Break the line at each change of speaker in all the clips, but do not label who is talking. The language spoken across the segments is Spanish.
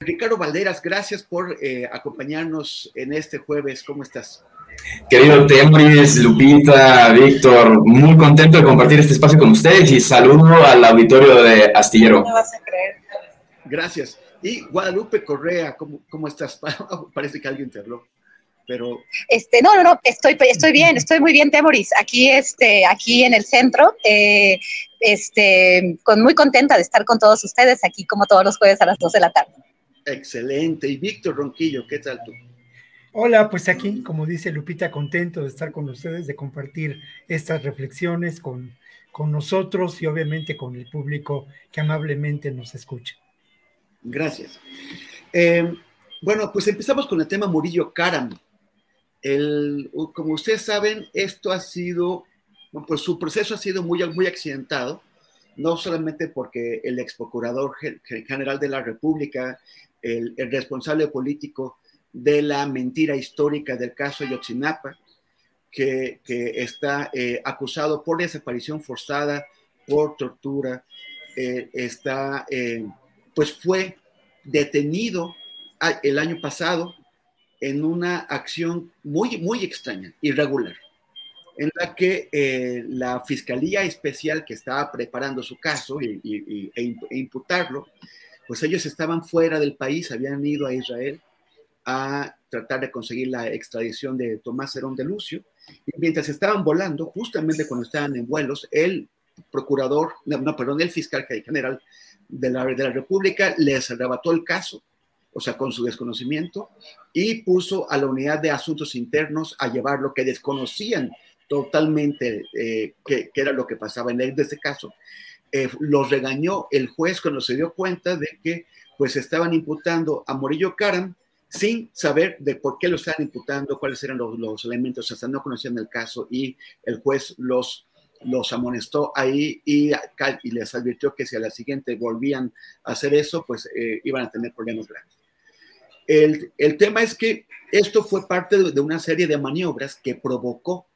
Ricardo Valderas, gracias por eh, acompañarnos en este jueves. ¿Cómo estás?
Querido Tembris, Lupita, Víctor, muy contento de compartir este espacio con ustedes y saludo al auditorio de Astillero.
No vas a creer. Gracias. Y Guadalupe Correa, ¿cómo, cómo estás? Parece que alguien te habló. Pero...
Este, no, no, no, estoy, estoy bien, estoy muy bien, Temoris. Aquí, este, aquí en el centro, eh, este, con, muy contenta de estar con todos ustedes aquí como todos los jueves a las 2 de la tarde.
Excelente. Y Víctor Ronquillo, ¿qué tal tú?
Hola, pues aquí, como dice Lupita, contento de estar con ustedes, de compartir estas reflexiones con, con nosotros y obviamente con el público que amablemente nos escucha.
Gracias. Eh, bueno, pues empezamos con el tema Murillo Karam. El, como ustedes saben, esto ha sido, pues su proceso ha sido muy, muy accidentado, no solamente porque el ex procurador general de la República, el, el responsable político, de la mentira histórica del caso Yotzinapa, que, que está eh, acusado por desaparición forzada, por tortura, eh, está, eh, pues fue detenido el año pasado en una acción muy, muy extraña, irregular, en la que la Fiscalía Especial que estaba preparando su caso y, e, e imputarlo, pues ellos estaban fuera del país, habían ido a Israel a tratar de conseguir la extradición de Tomás Herón de Lucio. Y mientras estaban volando, justamente cuando estaban en vuelos, el procurador, no, perdón, el fiscal general de la, de la República les arrebató el caso, o sea, con su desconocimiento, y puso a la unidad de asuntos internos a llevar lo que desconocían totalmente eh, que, era lo que pasaba en, este caso. Eh, los regañó el juez cuando se dio cuenta de que pues estaban imputando a Morillo Caram sin saber de por qué lo estaban imputando, cuáles eran los, elementos, hasta no conocían el caso y el juez los, los amonestó ahí y, y, les advirtió que si a la siguiente volvían a hacer eso, pues eh, iban a tener problemas grandes. El, el, tema es que esto fue parte de, una serie de maniobras que provocó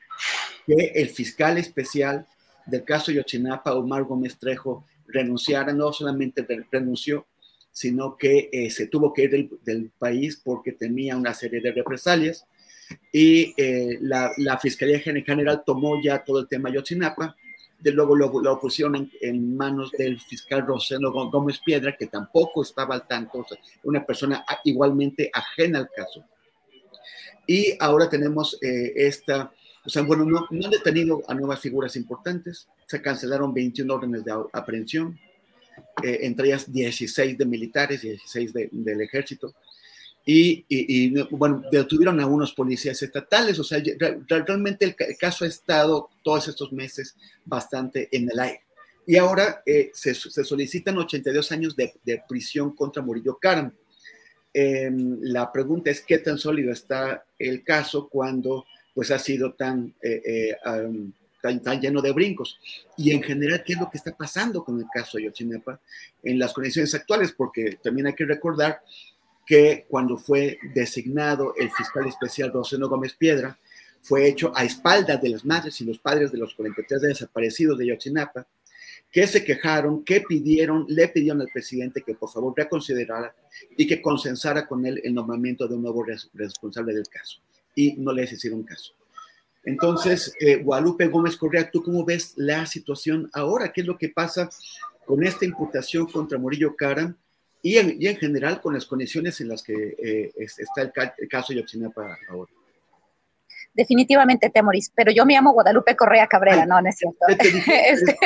que el fiscal especial del caso Yochinapa, Omar Gómez Trejo, renunciara, no solamente renunció, sino que eh, se tuvo que ir del, país porque temía una serie de represalias y eh, la, Fiscalía General tomó ya todo el tema Yotzinapa, de luego lo, lo pusieron en, manos del fiscal Rosendo Gómez Piedra, que tampoco estaba al tanto, una persona igualmente ajena al caso. Y ahora tenemos eh, esta, o sea, bueno, no, no han detenido a nuevas figuras importantes, se cancelaron 21 órdenes de aprehensión, eh, entre ellas 16 de militares, 16 del ejército, y, bueno, detuvieron a unos policías estatales, o sea, realmente el, caso ha estado todos estos meses bastante en el aire. Y ahora eh, se, solicitan 82 años de, prisión contra Murillo Karam. Em, la pregunta es qué tan sólido está el caso cuando pues ha sido tan, eh, tan, lleno de brincos. Y en general, ¿qué es lo que está pasando con el caso Ayotzinapa en las condiciones actuales? Porque también hay que recordar que cuando fue designado el fiscal especial Rosendo Gómez Piedra, fue hecho a espaldas de las madres y los padres de los 43 desaparecidos de Ayotzinapa, que se quejaron, que pidieron, le pidieron al presidente que por favor reconsiderara y que consensara con él el nombramiento de un nuevo responsable del caso. Y no les hicieron caso. Entonces, eh, Guadalupe Gómez Correa, ¿tú cómo ves la situación ahora? ¿Qué es lo que pasa con esta imputación contra Murillo Caram y en, general con las condiciones en las que eh, está el, el caso Ayotzinapa ahora?
Definitivamente Temoris, pero yo me llamo Guadalupe Correa Cabrera, no, no es cierto. Este,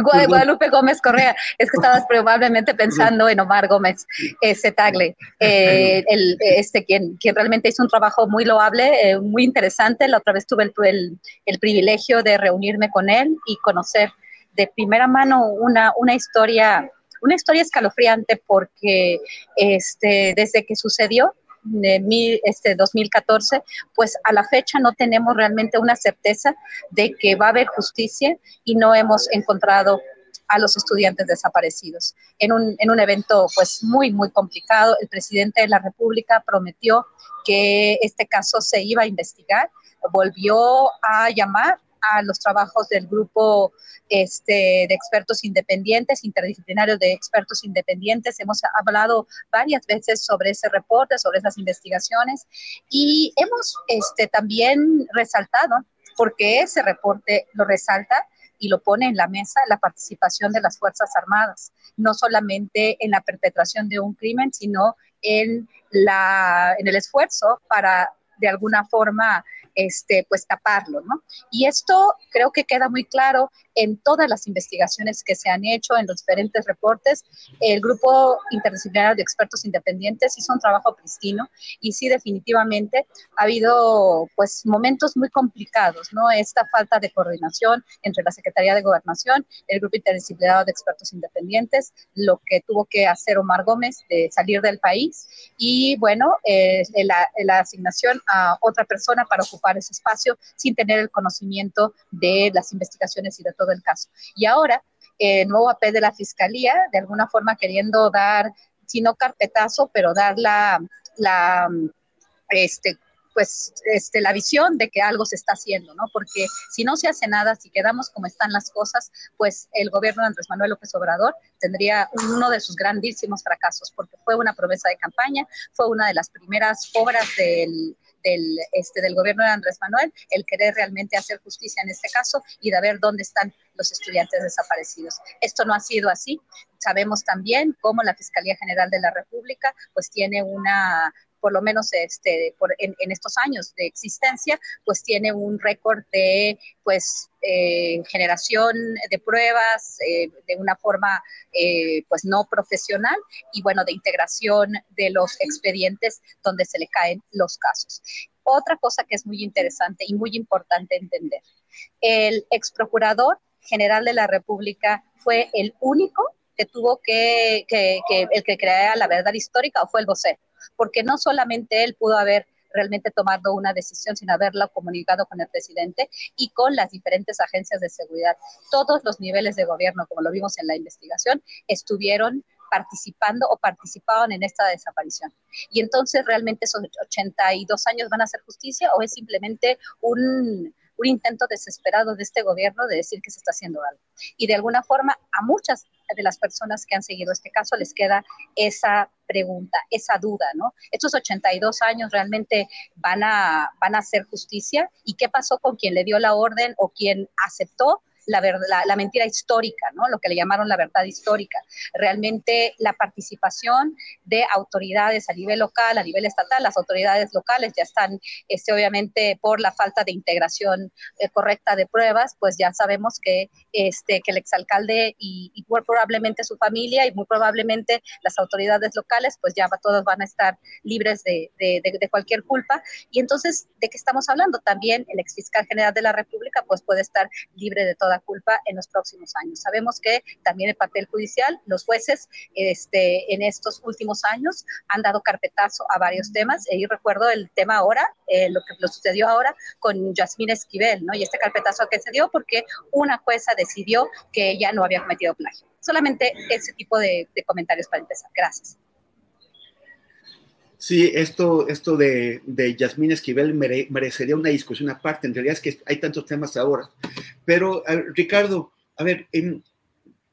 Guadalupe Gómez Correa, es que estabas probablemente pensando en Omar Gómez, ese Tagle, eh, el, este, quien, quien realmente hizo un trabajo muy loable, eh, muy interesante. La otra vez tuve el, el, privilegio de reunirme con él y conocer de primera mano una, una historia una historia escalofriante porque este, desde que sucedió de este 2014, pues a la fecha no tenemos realmente una certeza de que va a haber justicia y no hemos encontrado a los estudiantes desaparecidos. En un, en un evento pues muy, muy complicado, el presidente de la República prometió que este caso se iba a investigar, volvió a llamar a los trabajos del grupo este, de expertos independientes, interdisciplinarios de expertos independientes. Hemos hablado varias veces sobre ese reporte, sobre esas investigaciones y hemos este, también resaltado, porque ese reporte lo resalta, y lo pone en la mesa la participación de las Fuerzas Armadas, no solamente en la perpetración de un crimen, sino en, la, en el esfuerzo para de alguna forma este, pues taparlo, ¿no? Y esto creo que queda muy claro en todas las investigaciones que se han hecho, en los diferentes reportes. El grupo interdisciplinario de expertos independientes hizo un trabajo pristino y sí, definitivamente ha habido pues momentos muy complicados, ¿no? Esta falta de coordinación entre la Secretaría de Gobernación, el grupo interdisciplinario de expertos independientes, lo que tuvo que hacer Omar Gómez de salir del país y bueno, eh, la, la asignación a otra persona para ocupar ese espacio sin tener el conocimiento de las investigaciones y de todo el caso. Y ahora, el nuevo AP de la Fiscalía, de alguna forma queriendo dar, si no carpetazo, pero dar la, la este, pues este, la visión de que algo se está haciendo, ¿no? Porque si no se hace nada, si quedamos como están las cosas, pues el gobierno de Andrés Manuel López Obrador tendría uno de sus grandísimos fracasos, porque fue una promesa de campaña, fue una de las primeras obras del, del, este, del gobierno de Andrés Manuel, el querer realmente hacer justicia en este caso y de ver dónde están los estudiantes desaparecidos. Esto no ha sido así. Sabemos también cómo la Fiscalía General de la República pues tiene una por lo menos este, por, en, estos años de existencia, pues tiene un récord de pues eh, generación de pruebas eh, de una forma eh, pues no profesional y bueno, de integración de los expedientes donde se le caen los casos. Otra cosa que es muy interesante y muy importante entender, el ex procurador general de la República fue el único que tuvo que, que, que el que crea la verdad histórica o fue el vocero porque no solamente él pudo haber realmente tomado una decisión sin haberla comunicado con el presidente y con las diferentes agencias de seguridad. Todos los niveles de gobierno, como lo vimos en la investigación, estuvieron participando o participaban en esta desaparición. Y entonces, ¿realmente esos 82 años van a hacer justicia o es simplemente un, un intento desesperado de este gobierno de decir que se está haciendo algo. Y de alguna forma a muchas de las personas que han seguido este caso les queda esa pregunta, esa duda, ¿no? Estos 82 años realmente van a, van a hacer justicia y qué pasó con quien le dio la orden o quien aceptó la, la, mentira histórica, ¿no? lo que le llamaron la verdad histórica. Realmente la participación de autoridades a nivel local, a nivel estatal, las autoridades locales ya están, este, obviamente, por la falta de integración eh, correcta de pruebas, pues ya sabemos que, este, que el exalcalde y, y probablemente su familia y muy probablemente las autoridades locales, pues ya todos van a estar libres de, de, de, cualquier culpa. Y entonces, ¿de qué estamos hablando? También el exfiscal general de la República, pues puede estar libre de toda culpa en los próximos años. Sabemos que también el papel judicial, los jueces este, en estos últimos años han dado carpetazo a varios temas, y recuerdo el tema ahora, eh, lo que lo sucedió ahora con Yasmín Esquivel, ¿no? Y este carpetazo que se dio porque una jueza decidió que ella no había cometido plagio. Solamente ese tipo de, comentarios para empezar. Gracias.
Sí, esto, esto de, de Yasmín Esquivel merecería una discusión aparte. En realidad es que hay tantos temas ahora. Pero, Ricardo, a ver,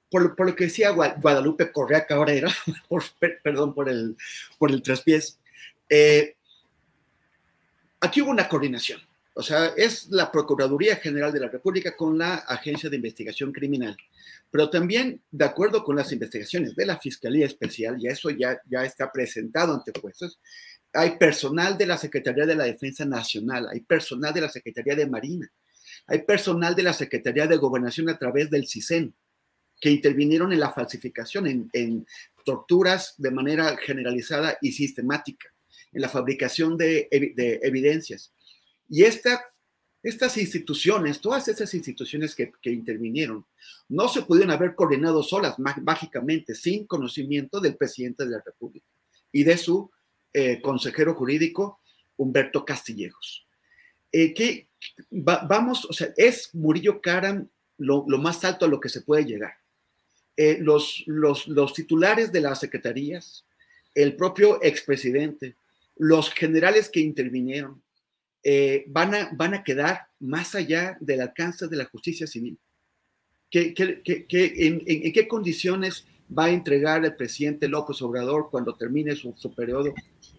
por, lo que decía Guadalupe Correa Cabrera, por, perdón por el, por el traspiés, eh, aquí hubo una coordinación. O sea, es la Procuraduría General de la República con la Agencia de Investigación Criminal. Pero también, de acuerdo con las investigaciones de la Fiscalía Especial, y eso ya, ya está presentado ante jueces, hay personal de la Secretaría de la Defensa Nacional, hay personal de la Secretaría de Marina, hay personal de la Secretaría de Gobernación a través del CISEN, que intervinieron en la falsificación, en, torturas de manera generalizada y sistemática, en la fabricación de evidencias. Y esta, estas instituciones, todas esas instituciones que, intervinieron, no se pudieron haber coordinado solas mágicamente, sin conocimiento del presidente de la República y de su eh, consejero jurídico, Humberto Castillejos. Eh, que vamos, o sea, es Murillo Caram lo, más alto a lo que se puede llegar. Eh, los, los, los titulares de las secretarías, el propio expresidente, los generales que intervinieron, eh, van, a, van a quedar más allá del alcance de la justicia civil. ¿Qué, en, qué condiciones va a entregar el presidente López Obrador cuando termine su, periodo,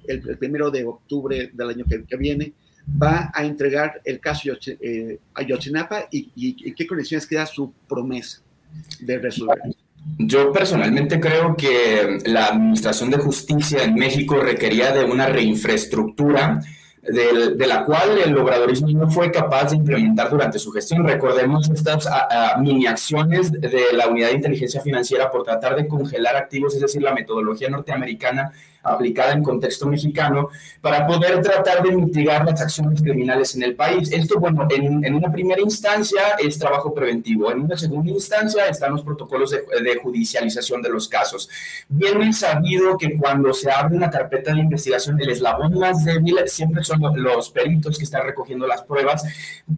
el, primero de octubre del año que, viene? Va a entregar el caso eh, a Yotzinapa y, y en qué condiciones queda su promesa de resolver.
Yo personalmente creo que la Administración de Justicia en México requería de una reinfraestructura de, la cual el obradorismo no fue capaz de implementar durante su gestión. Recordemos estas mini acciones de la Unidad de Inteligencia Financiera por tratar de congelar activos, es decir, la metodología norteamericana aplicada en contexto mexicano para poder tratar de mitigar las acciones criminales en el país. Esto, bueno, en, en una primera instancia es trabajo preventivo, en una segunda instancia están los protocolos de, de judicialización de los casos. Bien sabido que cuando se abre una carpeta de investigación, el eslabón más débil siempre son los peritos que están recogiendo las pruebas,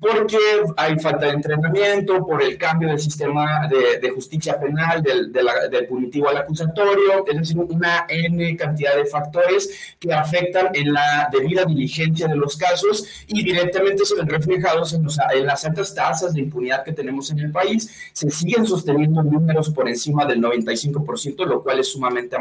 porque hay falta de entrenamiento, por el cambio del sistema de, de justicia penal, del, del punitivo al acusatorio, es decir, una N cantidad de factores que afectan en la debida diligencia de los casos y directamente se ven reflejados en, las altas tasas de impunidad que tenemos en el país. Se siguen sosteniendo números por encima del 95%, lo cual es sumamente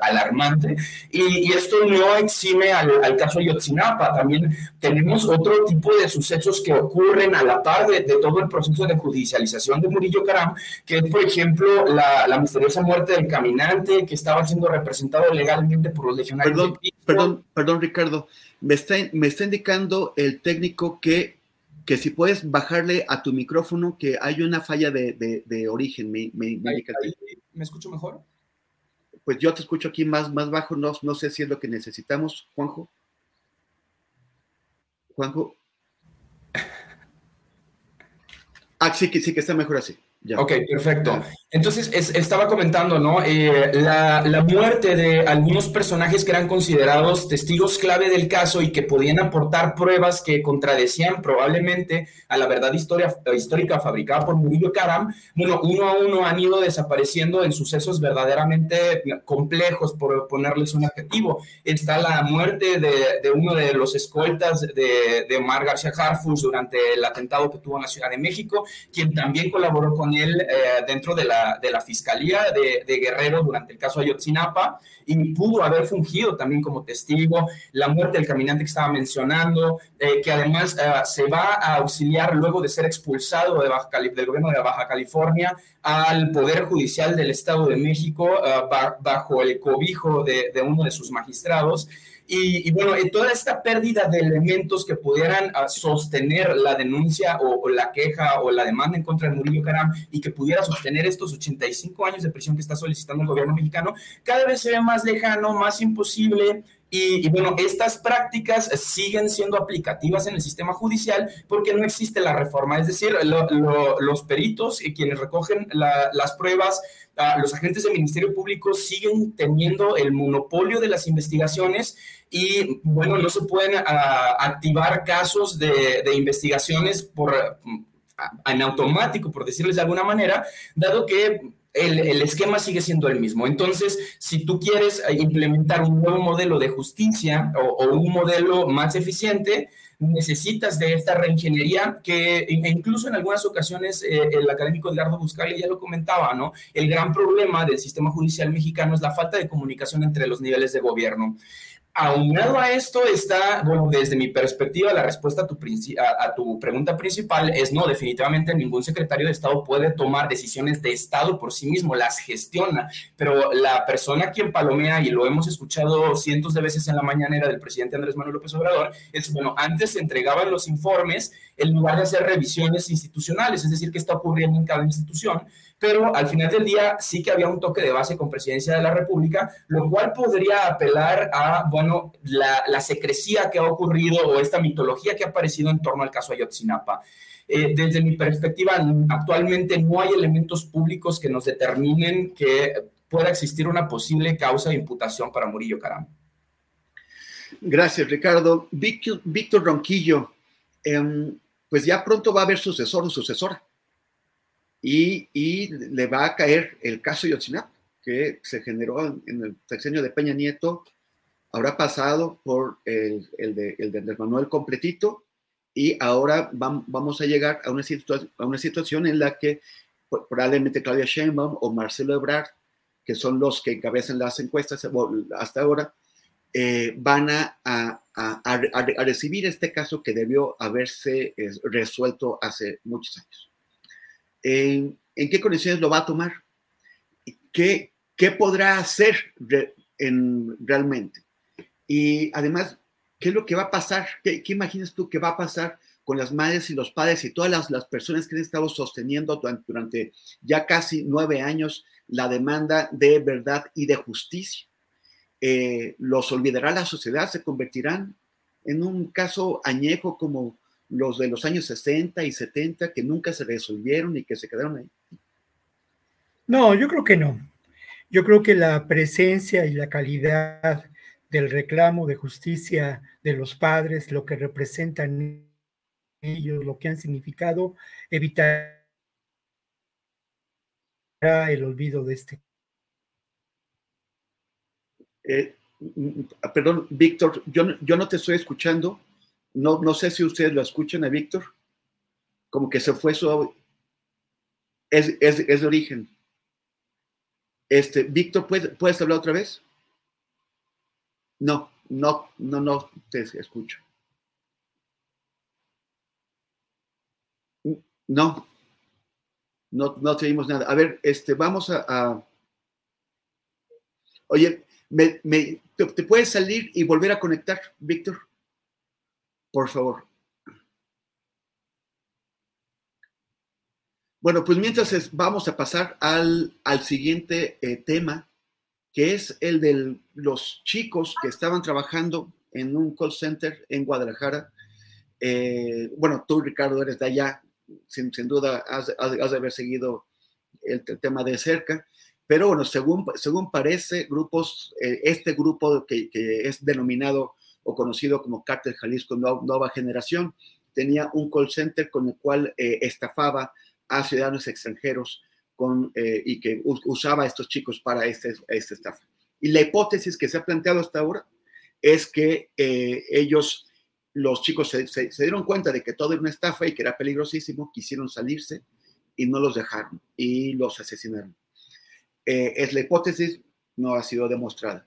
alarmante. Y, esto no exime al, caso Ayotzinapa. También tenemos otro tipo de sucesos que ocurren a la par de, todo el proceso de judicialización de Murillo Caram, que es, por ejemplo, la, la misteriosa muerte del caminante que estaba siendo representado legalmente por los legionarios.
Perdón, perdón, perdón, Ricardo. Me está, me está indicando el técnico que, que si puedes bajarle a tu micrófono que hay una falla de, de, origen. Me, me,
me, escucho mejor?
Pues yo te escucho aquí más, más bajo, no, no sé si es lo que necesitamos, Juanjo. Juanjo. Ah, sí, sí, que está mejor así.
Ok, perfecto. Entonces, estaba comentando, ¿no? Eh, la, muerte de algunos personajes que eran considerados testigos clave del caso y que podían aportar pruebas que contradecían probablemente a la verdad histórica fabricada por Murillo Karam, bueno, uno a uno han ido desapareciendo en sucesos verdaderamente complejos, por ponerles un adjetivo. Está la muerte de, de uno de los escoltas de, de Omar García Harfus durante el atentado que tuvo en la Ciudad de México, quien también colaboró con él eh, dentro de la de la Fiscalía de, Guerrero durante el caso Ayotzinapa y pudo haber fungido también como testigo la muerte del caminante que estaba mencionando, eh, que además eh, se va a auxiliar luego de ser expulsado de Baja del gobierno de Baja California al Poder Judicial del Estado de México eh, bajo el cobijo de, de uno de sus magistrados. Y, bueno, toda esta pérdida de elementos que pudieran ah, sostener la denuncia o, la queja o la demanda en contra de Murillo Caram y que pudiera sostener estos 85 años de prisión que está solicitando el gobierno mexicano, cada vez se ve más lejano, más imposible Y, bueno, estas prácticas siguen siendo aplicativas en el sistema judicial porque no existe la reforma. Es decir, los peritos y quienes recogen las pruebas, ah, los agentes del Ministerio Público siguen teniendo el monopolio de las investigaciones y bueno, no se pueden ah, activar casos de, investigaciones por en automático, por decirles de alguna manera, dado que el, esquema sigue siendo el mismo. Entonces, si tú quieres eh, implementar un nuevo modelo de justicia o, un modelo más eficiente, necesitas de esta reingeniería que e incluso en algunas ocasiones eh, el académico Edgardo Buscali ya lo comentaba, ¿no? El gran problema del sistema judicial mexicano es la falta de comunicación entre los niveles de gobierno. Aunado a esto está, bueno, desde mi perspectiva, la respuesta a tu, a, tu, pregunta principal es no, definitivamente ningún secretario de Estado puede tomar decisiones de Estado por sí mismo, las gestiona, pero la persona quien palomea, y lo hemos escuchado cientos de veces en la mañanera del presidente Andrés Manuel López Obrador, es, bueno, antes se entregaban los informes en lugar de hacer revisiones institucionales, es decir, qué está ocurriendo en cada institución, pero al final del día sí que había un toque de base con presidencia de la República, lo cual podría apelar a, bueno, la, la secrecía que ha ocurrido o esta mitología que ha aparecido en torno al caso Ayotzinapa. Eh, desde mi perspectiva, actualmente no hay elementos públicos que nos determinen que pueda existir una posible causa de imputación para Murillo Caram.
Gracias, Ricardo. Víctor, Ronquillo, em, pues ya pronto va a haber sucesor o sucesora y, le va a caer el caso Yotzinap, que se generó en, el sexenio de Peña Nieto, habrá pasado por el, de, el Manuel completito y ahora vamos a llegar a una, situación en la que probablemente Claudia Sheinbaum o Marcelo Ebrard, que son los que encabezan las encuestas hasta ahora, eh, van a, recibir este caso que debió haberse eh, resuelto hace muchos años en, qué condiciones lo va a tomar, qué, qué podrá hacer en, realmente. Y además, ¿qué es lo que va a pasar? ¿Qué, imaginas tú que va a pasar con las madres y los padres y todas las, las personas que han estado sosteniendo durante, ya casi nueve años la demanda de verdad y de justicia? Eh, ¿Los olvidará la sociedad? ¿Se convertirán en un caso añejo como los de los años 60 y 70 que nunca se resolvieron y que se quedaron ahí?
No, yo creo que no. Yo creo que la presencia y la calidad del reclamo de justicia de los padres, lo que representan ellos, lo que han significado, evitará el olvido de este.
Eh, perdón, Víctor, yo, yo no te estoy escuchando. No, no sé si ustedes lo escuchan a Víctor, como que se fue su... Es, es, de origen. Este, Víctor, ¿puedes, hablar otra vez? No, no, no, no te escucho. No, no, no te nada. A ver, este, vamos a. Oye, me, te, puedes salir y volver a conectar, Víctor? Por favor. Bueno, pues mientras vamos a pasar al, siguiente eh, tema, que es el de los chicos que estaban trabajando en un call center en Guadalajara. Eh, bueno, tú, Ricardo, eres de allá, sin, duda has, de haber seguido el, tema de cerca, pero bueno, según, según parece, grupos, eh, este grupo que, que es denominado o conocido como Cártel Jalisco Nueva Generación, tenía un call center con el cual eh, estafaba a ciudadanos extranjeros eh, y que usaba a estos chicos para este, esta estafa. Y la hipótesis que se ha planteado hasta ahora es que eh, ellos, los chicos, se, se, dieron cuenta de que todo era una estafa y que era peligrosísimo, quisieron salirse y no los dejaron y los asesinaron. es la hipótesis, no ha sido demostrada.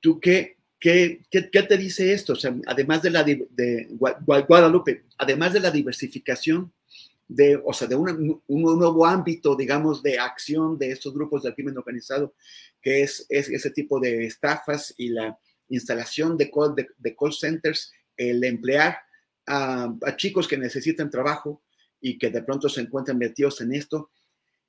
¿Tú qué ¿Qué, te dice esto? O sea, además de la de Guadalupe, además de la diversificación de, o sea, de un nuevo ámbito, digamos, de acción de estos grupos del crimen organizado, que es, ese tipo de estafas y la instalación de call, de, call centers, el emplear a, chicos que necesitan trabajo y que de pronto se encuentran metidos en esto.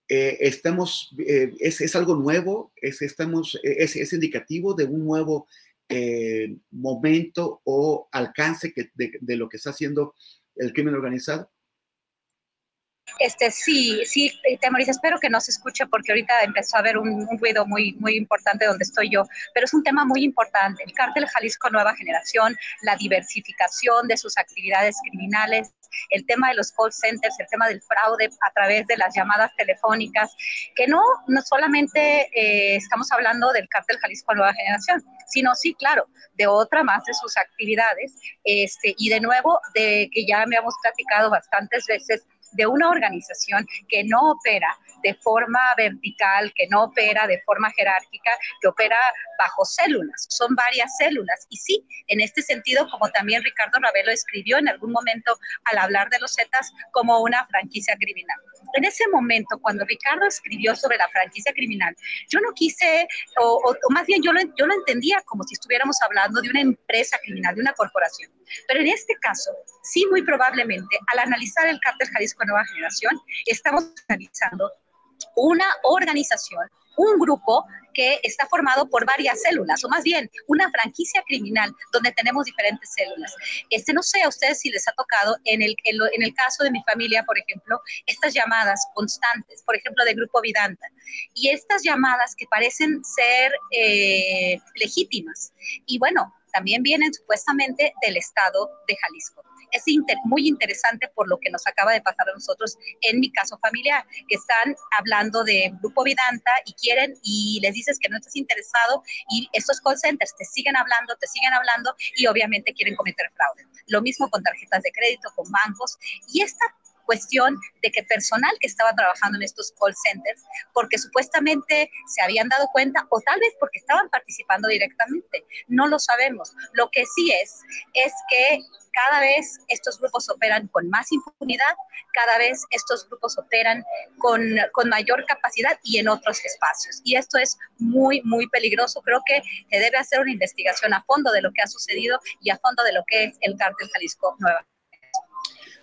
Eh, estamos, eh, es, algo nuevo, es, estamos, es, es indicativo de un nuevo eh, momento o alcance de, lo que está haciendo el crimen organizado?
Este, sí, sí, Temoris, espero que no se escuche porque ahorita empezó a haber un, ruido muy, muy importante donde estoy yo, pero es un tema muy importante. El cártel Jalisco Nueva Generación, la diversificación de sus actividades criminales, el tema de los call centers, el tema del fraude a través de las llamadas telefónicas, que no, no solamente eh, estamos hablando del cártel Jalisco Nueva Generación, sino sí, claro, de otra más de sus actividades, este, y de nuevo, de que ya me hemos platicado bastantes veces, de una organización que no opera de forma vertical, que no opera de forma jerárquica, que opera bajo células. Son varias células. Y sí, en este sentido, como también Ricardo Ravelo escribió en algún momento al hablar de los Zetas, como una franquicia criminal. En ese momento, cuando Ricardo escribió sobre la franquicia criminal, yo no quise, o, más bien yo lo, yo lo entendía como si estuviéramos hablando de una empresa criminal, de una corporación. Pero en este caso, sí, muy probablemente, al analizar el cártel Jalisco Nueva Generación, estamos analizando una organización, un grupo que está formado por varias células, o más bien una franquicia criminal donde tenemos diferentes células. Este, no sé a ustedes si les ha tocado, en el, en, el caso de mi familia, por ejemplo, estas llamadas constantes, por ejemplo, de Grupo Vidanta, y estas llamadas que parecen ser eh, legítimas. Y bueno, también vienen supuestamente del estado de Jalisco es muy interesante por lo que nos acaba de pasar a nosotros en mi caso familiar, que están hablando de Grupo Vidanta y quieren y les dices que no estás interesado y estos call centers te siguen hablando, te siguen hablando y obviamente quieren cometer fraude. Lo mismo con tarjetas de crédito, con bancos y esta cuestión de que personal que estaba trabajando en estos call centers, porque supuestamente se habían dado cuenta o tal vez porque estaban participando directamente, no lo sabemos. Lo que sí es, es que cada vez estos grupos operan con más impunidad, cada vez estos grupos operan con, con, mayor capacidad y en otros espacios. Y esto es muy, muy peligroso. Creo que se debe hacer una investigación a fondo de lo que ha sucedido y a fondo de lo que es el cártel Jalisco Nueva.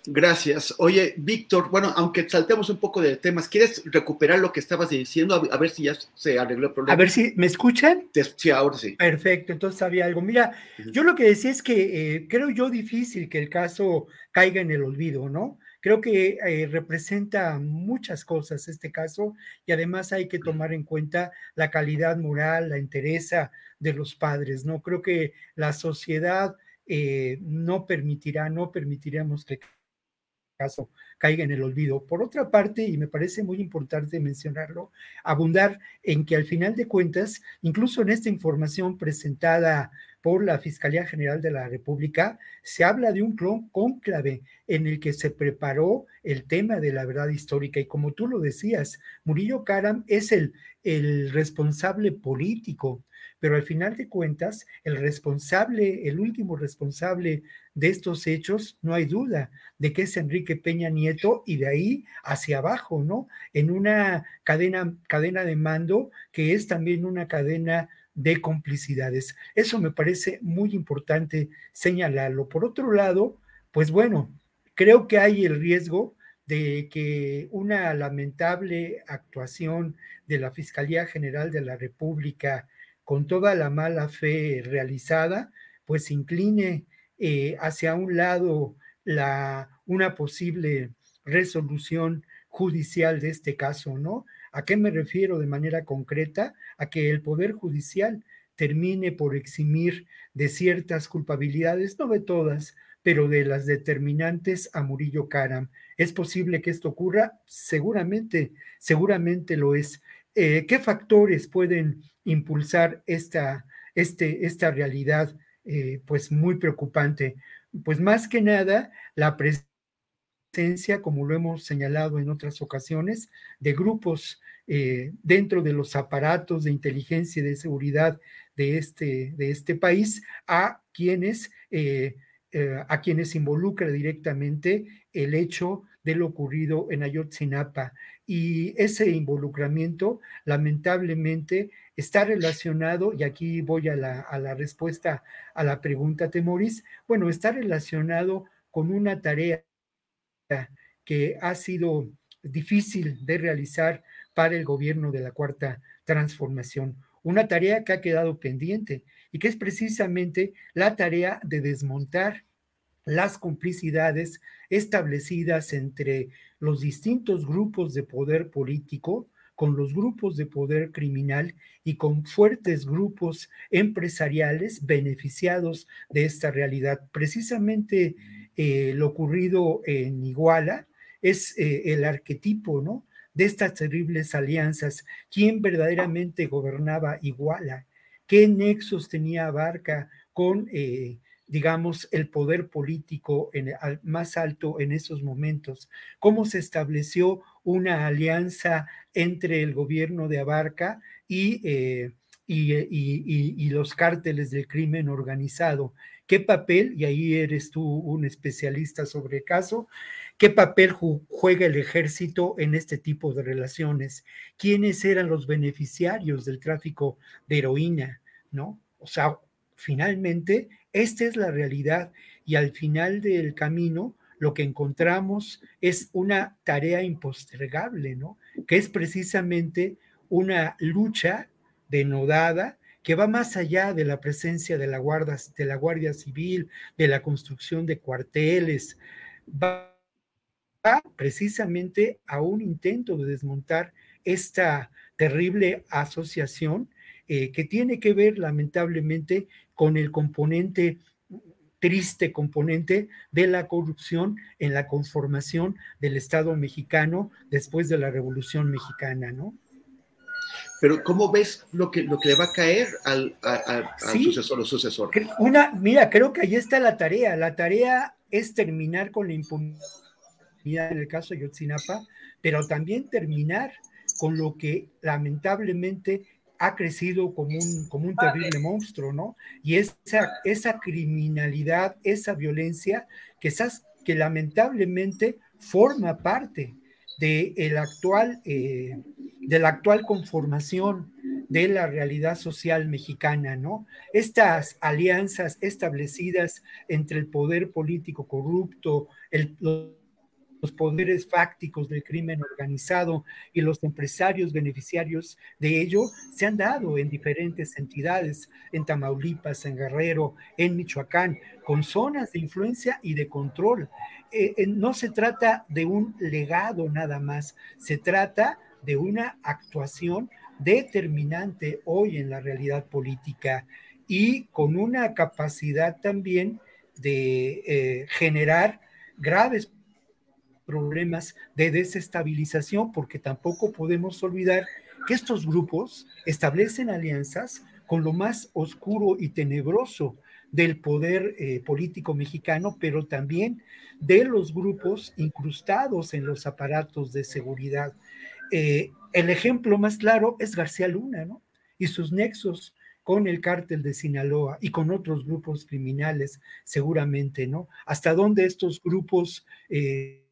Gracias. Oye, Víctor, bueno, aunque saltemos un poco de temas, ¿quieres recuperar lo que estabas diciendo? A ver si ya se arregló el problema.
A ver si me escuchan.
Sí, ahora sí.
Perfecto, entonces había algo. Mira, yo lo que decía es que eh, creo yo difícil que el caso caiga en el olvido, ¿no? Creo que eh, representa muchas cosas este caso y además hay que tomar en cuenta la calidad moral, la entereza de los padres, ¿no? Creo que la sociedad eh, no permitirá, no permitiremos que caso caiga en el olvido. Por otra parte, y me parece muy importante mencionarlo, abundar en que al final de cuentas, incluso en esta información presentada por la Fiscalía General de la República, se habla de un cónclave en el que se preparó el tema de la verdad histórica. Y como tú lo decías, Murillo Karam es el, el responsable político pero al final de cuentas, el responsable, el último responsable de estos hechos, no hay duda de que es Enrique Peña Nieto y de ahí hacia abajo, ¿no? En una cadena, cadena de mando que es también una cadena de complicidades. Eso me parece muy importante señalarlo. Por otro lado, pues bueno, creo que hay el riesgo de que una lamentable actuación de la Fiscalía General de la República con toda la mala fe realizada, pues incline eh, hacia un lado la, una posible resolución judicial de este caso, ¿no? ¿A qué me refiero de manera concreta? A que el Poder Judicial termine por eximir de ciertas culpabilidades, no de todas, pero de las determinantes a Murillo Karam. ¿Es posible que esto ocurra? Seguramente, seguramente lo es. Eh, ¿Qué factores pueden impulsar esta, este, esta realidad eh, pues muy preocupante. Pues más que nada la presencia, como lo hemos señalado en otras ocasiones, de grupos eh, dentro de los aparatos de inteligencia y de seguridad de este, de este país a quienes, a quienes involucra directamente el hecho de lo ocurrido en Ayotzinapa. Y ese involucramiento, lamentablemente, está relacionado, y aquí voy a la, a la respuesta a la pregunta, Temoris, bueno, está relacionado con una tarea que ha sido difícil de realizar para el gobierno de la cuarta transformación. Una tarea que ha quedado pendiente y que es precisamente la tarea de desmontar las complicidades establecidas entre los distintos grupos de poder político, con los grupos de poder criminal y con fuertes grupos empresariales beneficiados de esta realidad. Precisamente eh, lo ocurrido en Iguala es eh, el arquetipo, ¿no? De estas terribles alianzas. ¿Quién verdaderamente gobernaba Iguala? ¿Qué nexos tenía Barca con eh, digamos, el poder político más alto en esos momentos, cómo se estableció una alianza entre el gobierno de Abarca y, eh, y, y, y, los cárteles del crimen organizado. ¿Qué papel, y ahí eres tú un especialista sobre el caso, qué papel juega el ejército en este tipo de relaciones? ¿Quiénes eran los beneficiarios del tráfico de heroína? ¿No? O sea, finalmente esta es la realidad y al final del camino lo que encontramos es una tarea impostergable, ¿no? Que es precisamente una lucha denodada que va más allá de la presencia de la, guardia, de la Guardia Civil, de la construcción de cuarteles, va precisamente a un intento de desmontar esta terrible asociación eh, que tiene que ver lamentablemente con el componente triste componente de la corrupción en la conformación del Estado mexicano después de la Revolución Mexicana, ¿no?
Pero ¿cómo ves lo que, lo que le va a caer al, sucesor o sucesor?
Una, mira, creo que ahí está la tarea. La tarea es terminar con la impunidad en el caso de Yotzinapa, pero también terminar con lo que lamentablemente ha crecido como un, como un terrible monstruo, ¿no? Y esa, esa criminalidad, esa violencia que, esas, que lamentablemente forma parte de, el actual, eh, de la actual conformación de la realidad social mexicana, ¿no? Estas alianzas establecidas entre el poder político corrupto, el, los poderes fácticos del crimen organizado y los empresarios beneficiarios de ello se han dado en diferentes entidades, en Tamaulipas, en Guerrero, en Michoacán, con zonas de influencia y de control. Eh, eh, no se trata de un legado nada más, se trata de una actuación determinante hoy en la realidad política y con una capacidad también de eh, generar graves problemas de desestabilización, porque tampoco podemos olvidar que estos grupos establecen alianzas con lo más oscuro y tenebroso del poder eh, político mexicano, pero también de los grupos incrustados en los aparatos de seguridad. Eh, el ejemplo más claro es García Luna, ¿no? Y sus nexos con el cártel de Sinaloa y con otros grupos criminales, seguramente, ¿no? Hasta dónde estos grupos eh,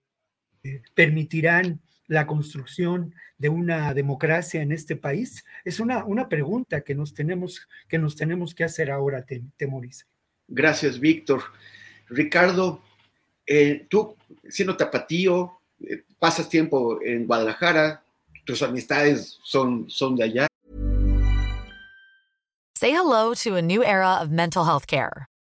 permitirán la construcción de una democracia en este país? Es una, una pregunta que nos, tenemos, que nos tenemos que hacer ahora, Temoris.
Gracias, Víctor. Ricardo, eh, tú, siendo tapatío, eh, pasas tiempo en Guadalajara, tus amistades son, son de allá.
Say hello to a new era of mental health care.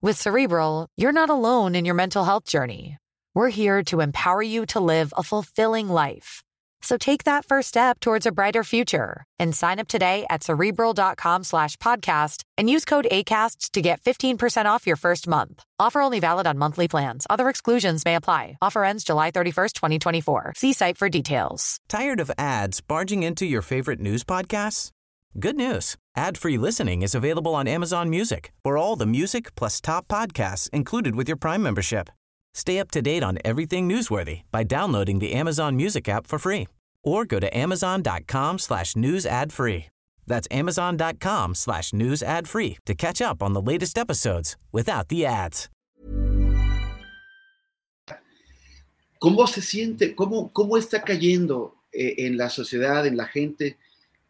With Cerebral, you're not alone in your mental health journey. We're here to empower you to live a fulfilling life. So take that first step towards a brighter future and sign up today at cerebral.com slash podcast and use code ACasts to get 15% off your first month. Offer only valid on monthly plans. Other exclusions may apply. Offer ends July 31st, 2024. See site for details.
Tired of ads barging into your favorite news podcasts? Good news. Ad-free listening is available on Amazon Music for all the music plus top podcasts included with your Prime membership. Stay up to date on everything newsworthy by downloading the Amazon Music app for free or go to amazon.com slash news ad free. That's amazon.com slash news ad free to catch up on the latest episodes without the ads.
¿Cómo se siente? ¿Cómo, cómo está cayendo eh, en la sociedad, en la gente,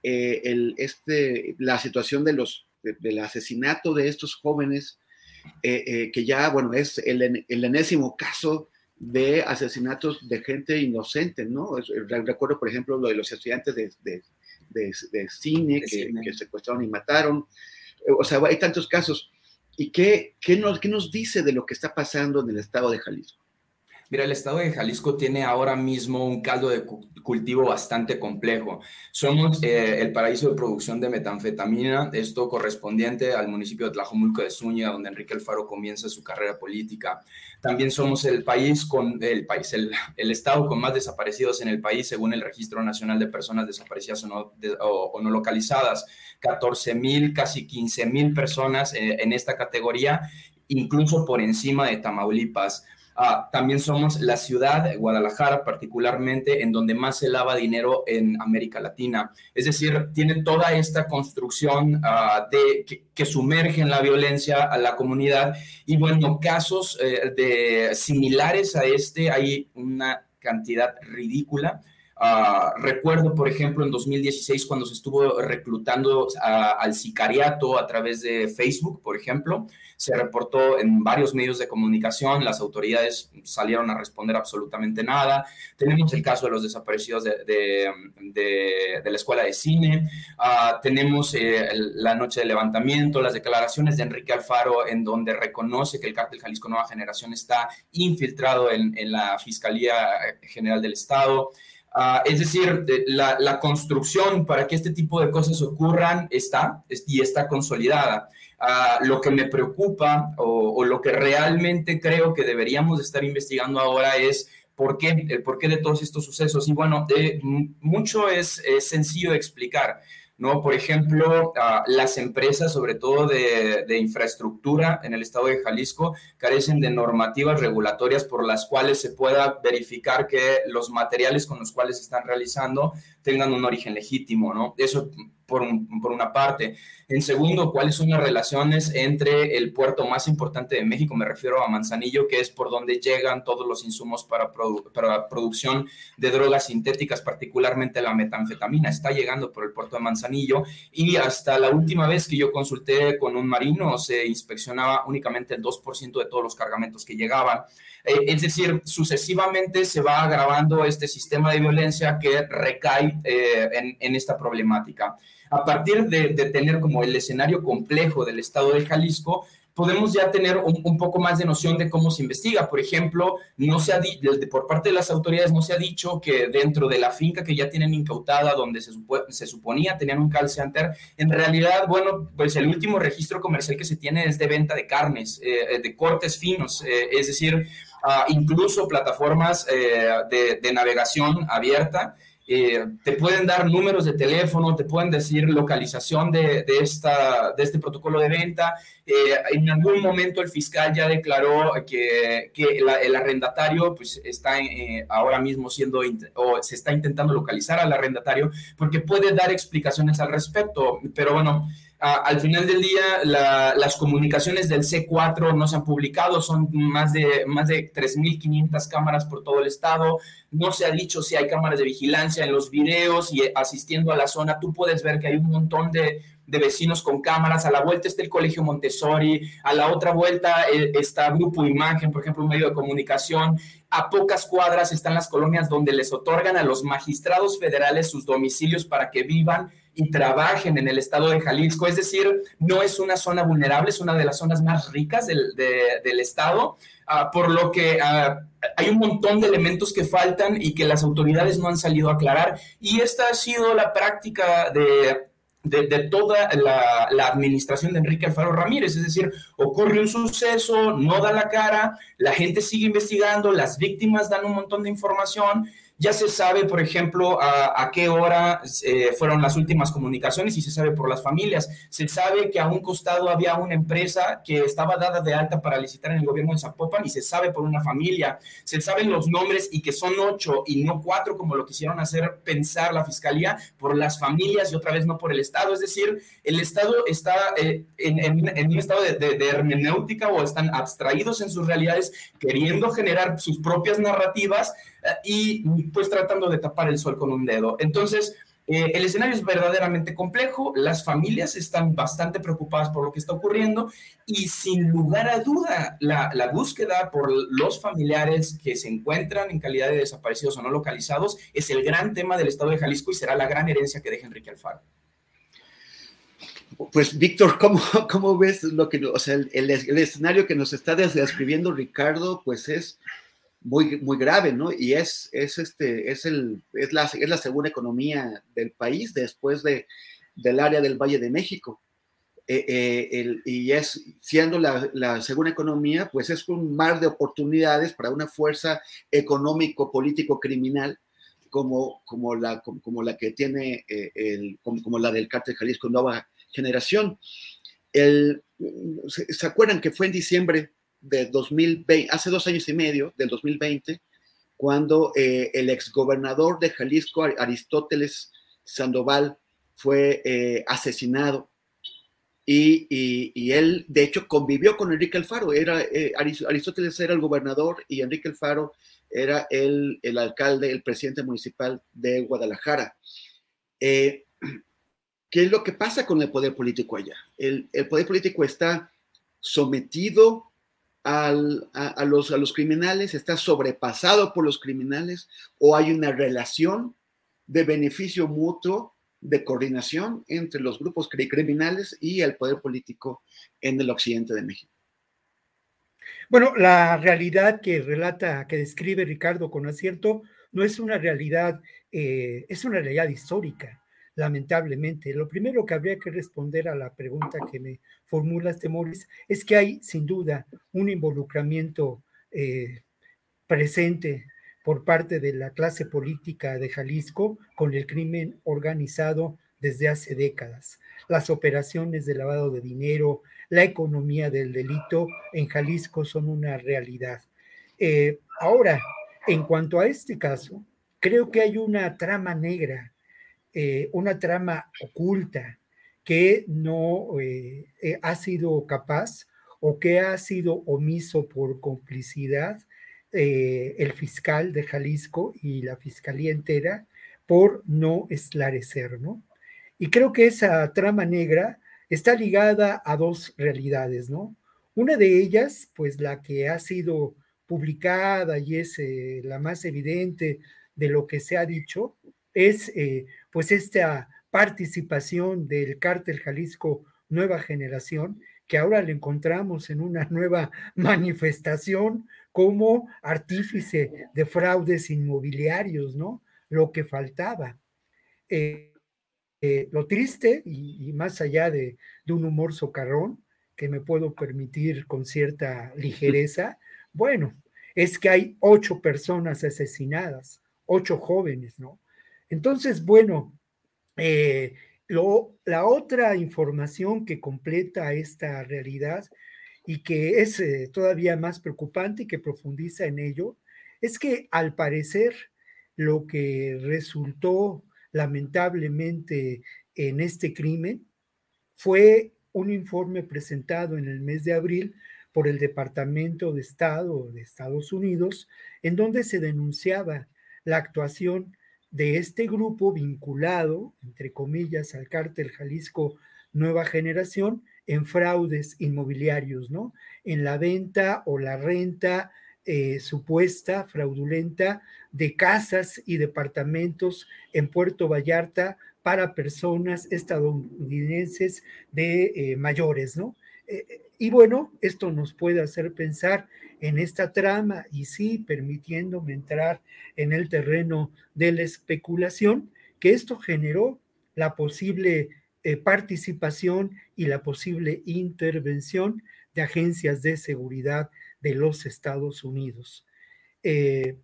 eh, el, este, la situación de los, del asesinato de estos jóvenes, eh, que ya, bueno, es el, el enésimo caso de asesinatos de gente inocente, ¿no? Recuerdo, por ejemplo, lo de los estudiantes de, de, cine, que, secuestraron y mataron. O sea, hay tantos casos. ¿Y qué, qué, nos, qué nos dice de lo que está pasando en el estado de Jalisco?
Mira, el estado de Jalisco tiene ahora mismo un caldo de cultivo bastante complejo. Somos eh, el paraíso de producción de metanfetamina, esto correspondiente al municipio de Tlajomulco de Zúñiga, donde Enrique Alfaro comienza su carrera política. También somos el país con el país, el, estado con más desaparecidos en el país, según el Registro Nacional de Personas Desaparecidas o no, o, no localizadas. 14 mil, casi 15 mil personas eh, en esta categoría, incluso por encima de Tamaulipas. Ah, también somos la ciudad, Guadalajara particularmente, en donde más se lava dinero en América Latina. Es decir, tiene toda esta construcción ah, de, que, sumerge en la violencia a la comunidad. Y bueno, casos eh, de, similares a este hay una cantidad ridícula. Ah, recuerdo, por ejemplo, en 2016 cuando se estuvo reclutando al sicariato a través de Facebook, por ejemplo, se reportó en varios medios de comunicación, las autoridades salieron a responder absolutamente nada. Tenemos el caso de los desaparecidos de, de, la escuela de cine, ah, tenemos eh, la noche de levantamiento, las declaraciones de Enrique Alfaro en donde reconoce que el cártel Jalisco Nueva Generación está infiltrado en, en la Fiscalía General del Estado. Ah, es decir, la, construcción para que este tipo de cosas ocurran está y está consolidada. Ah, lo que me preocupa o, lo que realmente creo que deberíamos estar investigando ahora es por qué, el porqué de todos estos sucesos. Y bueno, mucho es, es sencillo de explicar. ¿No? Por ejemplo, las empresas, sobre todo de, de, infraestructura en el estado de Jalisco, carecen de normativas regulatorias por las cuales se pueda verificar que los materiales con los cuales están realizando tengan un origen legítimo, ¿no? Eso por, por, una parte. En segundo, cuáles son las relaciones entre el puerto más importante de México, me refiero a Manzanillo, que es por donde llegan todos los insumos para, para producción de drogas sintéticas, particularmente la metanfetamina. Está llegando por el puerto de Manzanillo y hasta la última vez que yo consulté con un marino se inspeccionaba únicamente el 2% de todos los cargamentos que llegaban. Eh, es decir, sucesivamente se va agravando este sistema de violencia que recae eh, en, esta problemática a partir de, tener como el escenario complejo del estado de Jalisco, podemos ya tener un, poco más de noción de cómo se investiga. Por ejemplo, no se ha por parte de las autoridades no se ha dicho que dentro de la finca que ya tienen incautada, donde se, suponía tenían un call center, en realidad, bueno, pues el último registro comercial que se tiene es de venta de carnes, eh, de cortes finos, es decir, ah, incluso plataformas eh, de navegación abierta eh, te pueden dar números de teléfono, te pueden decir localización de, de, esta, de este protocolo de venta. Eh, en algún momento el fiscal ya declaró que, que el arrendatario pues, está eh, ahora mismo siendo, o se está intentando localizar al arrendatario porque puede dar explicaciones al respecto. Pero bueno, al final del día, las comunicaciones del C4 no se han publicado, son más de, más de 3.500 cámaras por todo el estado. No se ha dicho si hay cámaras de vigilancia en los videos y asistiendo a la zona, tú puedes ver que hay un montón de, de vecinos con cámaras. A la vuelta está el Colegio Montessori, a la otra vuelta eh, está Grupo Imagen, por ejemplo, un medio de comunicación. A pocas cuadras están las colonias donde les otorgan a los magistrados federales sus domicilios para que vivan y trabajen en el estado de Jalisco. Es decir, no es una zona vulnerable, es una de las zonas más ricas del, del estado, ah, por lo que ah, hay un montón de elementos que faltan y que las autoridades no han salido a aclarar. Y esta ha sido la práctica de de, toda la, la, administración de Enrique Alfaro Ramírez. Es decir, ocurre un suceso, no da la cara, la gente sigue investigando, las víctimas dan un montón de información ya se sabe, por ejemplo, a, qué hora eh, fueron las últimas comunicaciones y se sabe por las familias. Se sabe que a un costado había una empresa que estaba dada de alta para licitar en el gobierno de Zapopan y se sabe por una familia. Se saben los nombres y que son ocho y no cuatro como lo quisieron hacer pensar la fiscalía por las familias y otra vez no por el Estado. Es decir, el Estado está eh, en, un estado de, hermenéutica o están abstraídos en sus realidades queriendo generar sus propias narrativas y pues tratando de tapar el sol con un dedo. Entonces, eh, el escenario es verdaderamente complejo, las familias están bastante preocupadas por lo que está ocurriendo y sin lugar a duda la, la, búsqueda por los familiares que se encuentran en calidad de desaparecidos o no localizados es el gran tema del Estado de Jalisco y será la gran herencia que deja Enrique Alfaro.
Pues Víctor, ¿cómo, ¿cómo, ves lo que, o sea, el, el, escenario que nos está describiendo Ricardo, pues es muy, muy grave, ¿no? Y es, es, este, es, el, es, la, es la segunda economía del país después de, del área del Valle de México. Eh, eh, y es, siendo la, la, segunda economía, pues es un mar de oportunidades para una fuerza económico, político, criminal, como, como, la, como, la que tiene, eh, el, como, la del cártel Jalisco Nueva Generación. El, ¿Se acuerdan que fue en diciembre de 2020, hace dos años y medio, del 2020, cuando eh, el exgobernador de Jalisco, Aristóteles Sandoval, fue eh, asesinado. Y, él, de hecho, convivió con Enrique Alfaro. Era, eh, Aristóteles era el gobernador y Enrique Alfaro era el, el alcalde, el presidente municipal de Guadalajara. ¿Qué es lo que pasa con el poder político allá? El, el poder político está sometido a, los, a los criminales, está sobrepasado por los criminales o hay una relación de beneficio mutuo, de coordinación entre los grupos criminales y el poder político en el occidente de México.
Bueno, la realidad que relata, que describe Ricardo con acierto, no es una realidad, eh, es una realidad histórica lamentablemente. Lo primero que habría que responder a la pregunta que me formulas, Temoris, es que hay sin duda un involucramiento eh, presente por parte de la clase política de Jalisco con el crimen organizado desde hace décadas. Las operaciones de lavado de dinero, la economía del delito en Jalisco son una realidad. Eh, ahora, en cuanto a este caso, creo que hay una trama negra eh, una trama oculta que no eh, eh, ha sido capaz o que ha sido omiso por complicidad el fiscal de Jalisco y la fiscalía entera por no esclarecer, ¿no? Y creo que esa trama negra está ligada a dos realidades, ¿no? Una de ellas, pues la que ha sido publicada y es la más evidente de lo que se ha dicho, es pues esta participación del cártel Jalisco Nueva Generación, que ahora le encontramos en una nueva manifestación como artífice de fraudes inmobiliarios, ¿no? Lo que faltaba. Eh, eh, lo triste, y, más allá de, de, un humor socarrón, que me puedo permitir con cierta ligereza, bueno, es que hay ocho personas asesinadas, ocho jóvenes, ¿no? Entonces, bueno, eh, la otra información que completa esta realidad y que es eh, todavía más preocupante y que profundiza en ello, es que al parecer lo que resultó lamentablemente en este crimen fue un informe presentado en el mes de abril por el Departamento de Estado de Estados Unidos, en donde se denunciaba la actuación de este grupo vinculado, entre comillas, al cártel Jalisco Nueva Generación en fraudes inmobiliarios, ¿no? En la venta o la renta eh, supuesta, fraudulenta, de casas y departamentos en Puerto Vallarta para personas estadounidenses de eh, mayores, ¿no? Eh, y bueno, esto nos puede hacer pensar en esta trama y sí, permitiéndome entrar en el terreno de la especulación, que esto generó la posible eh, participación y la posible intervención de agencias de seguridad de los Estados Unidos. Eh,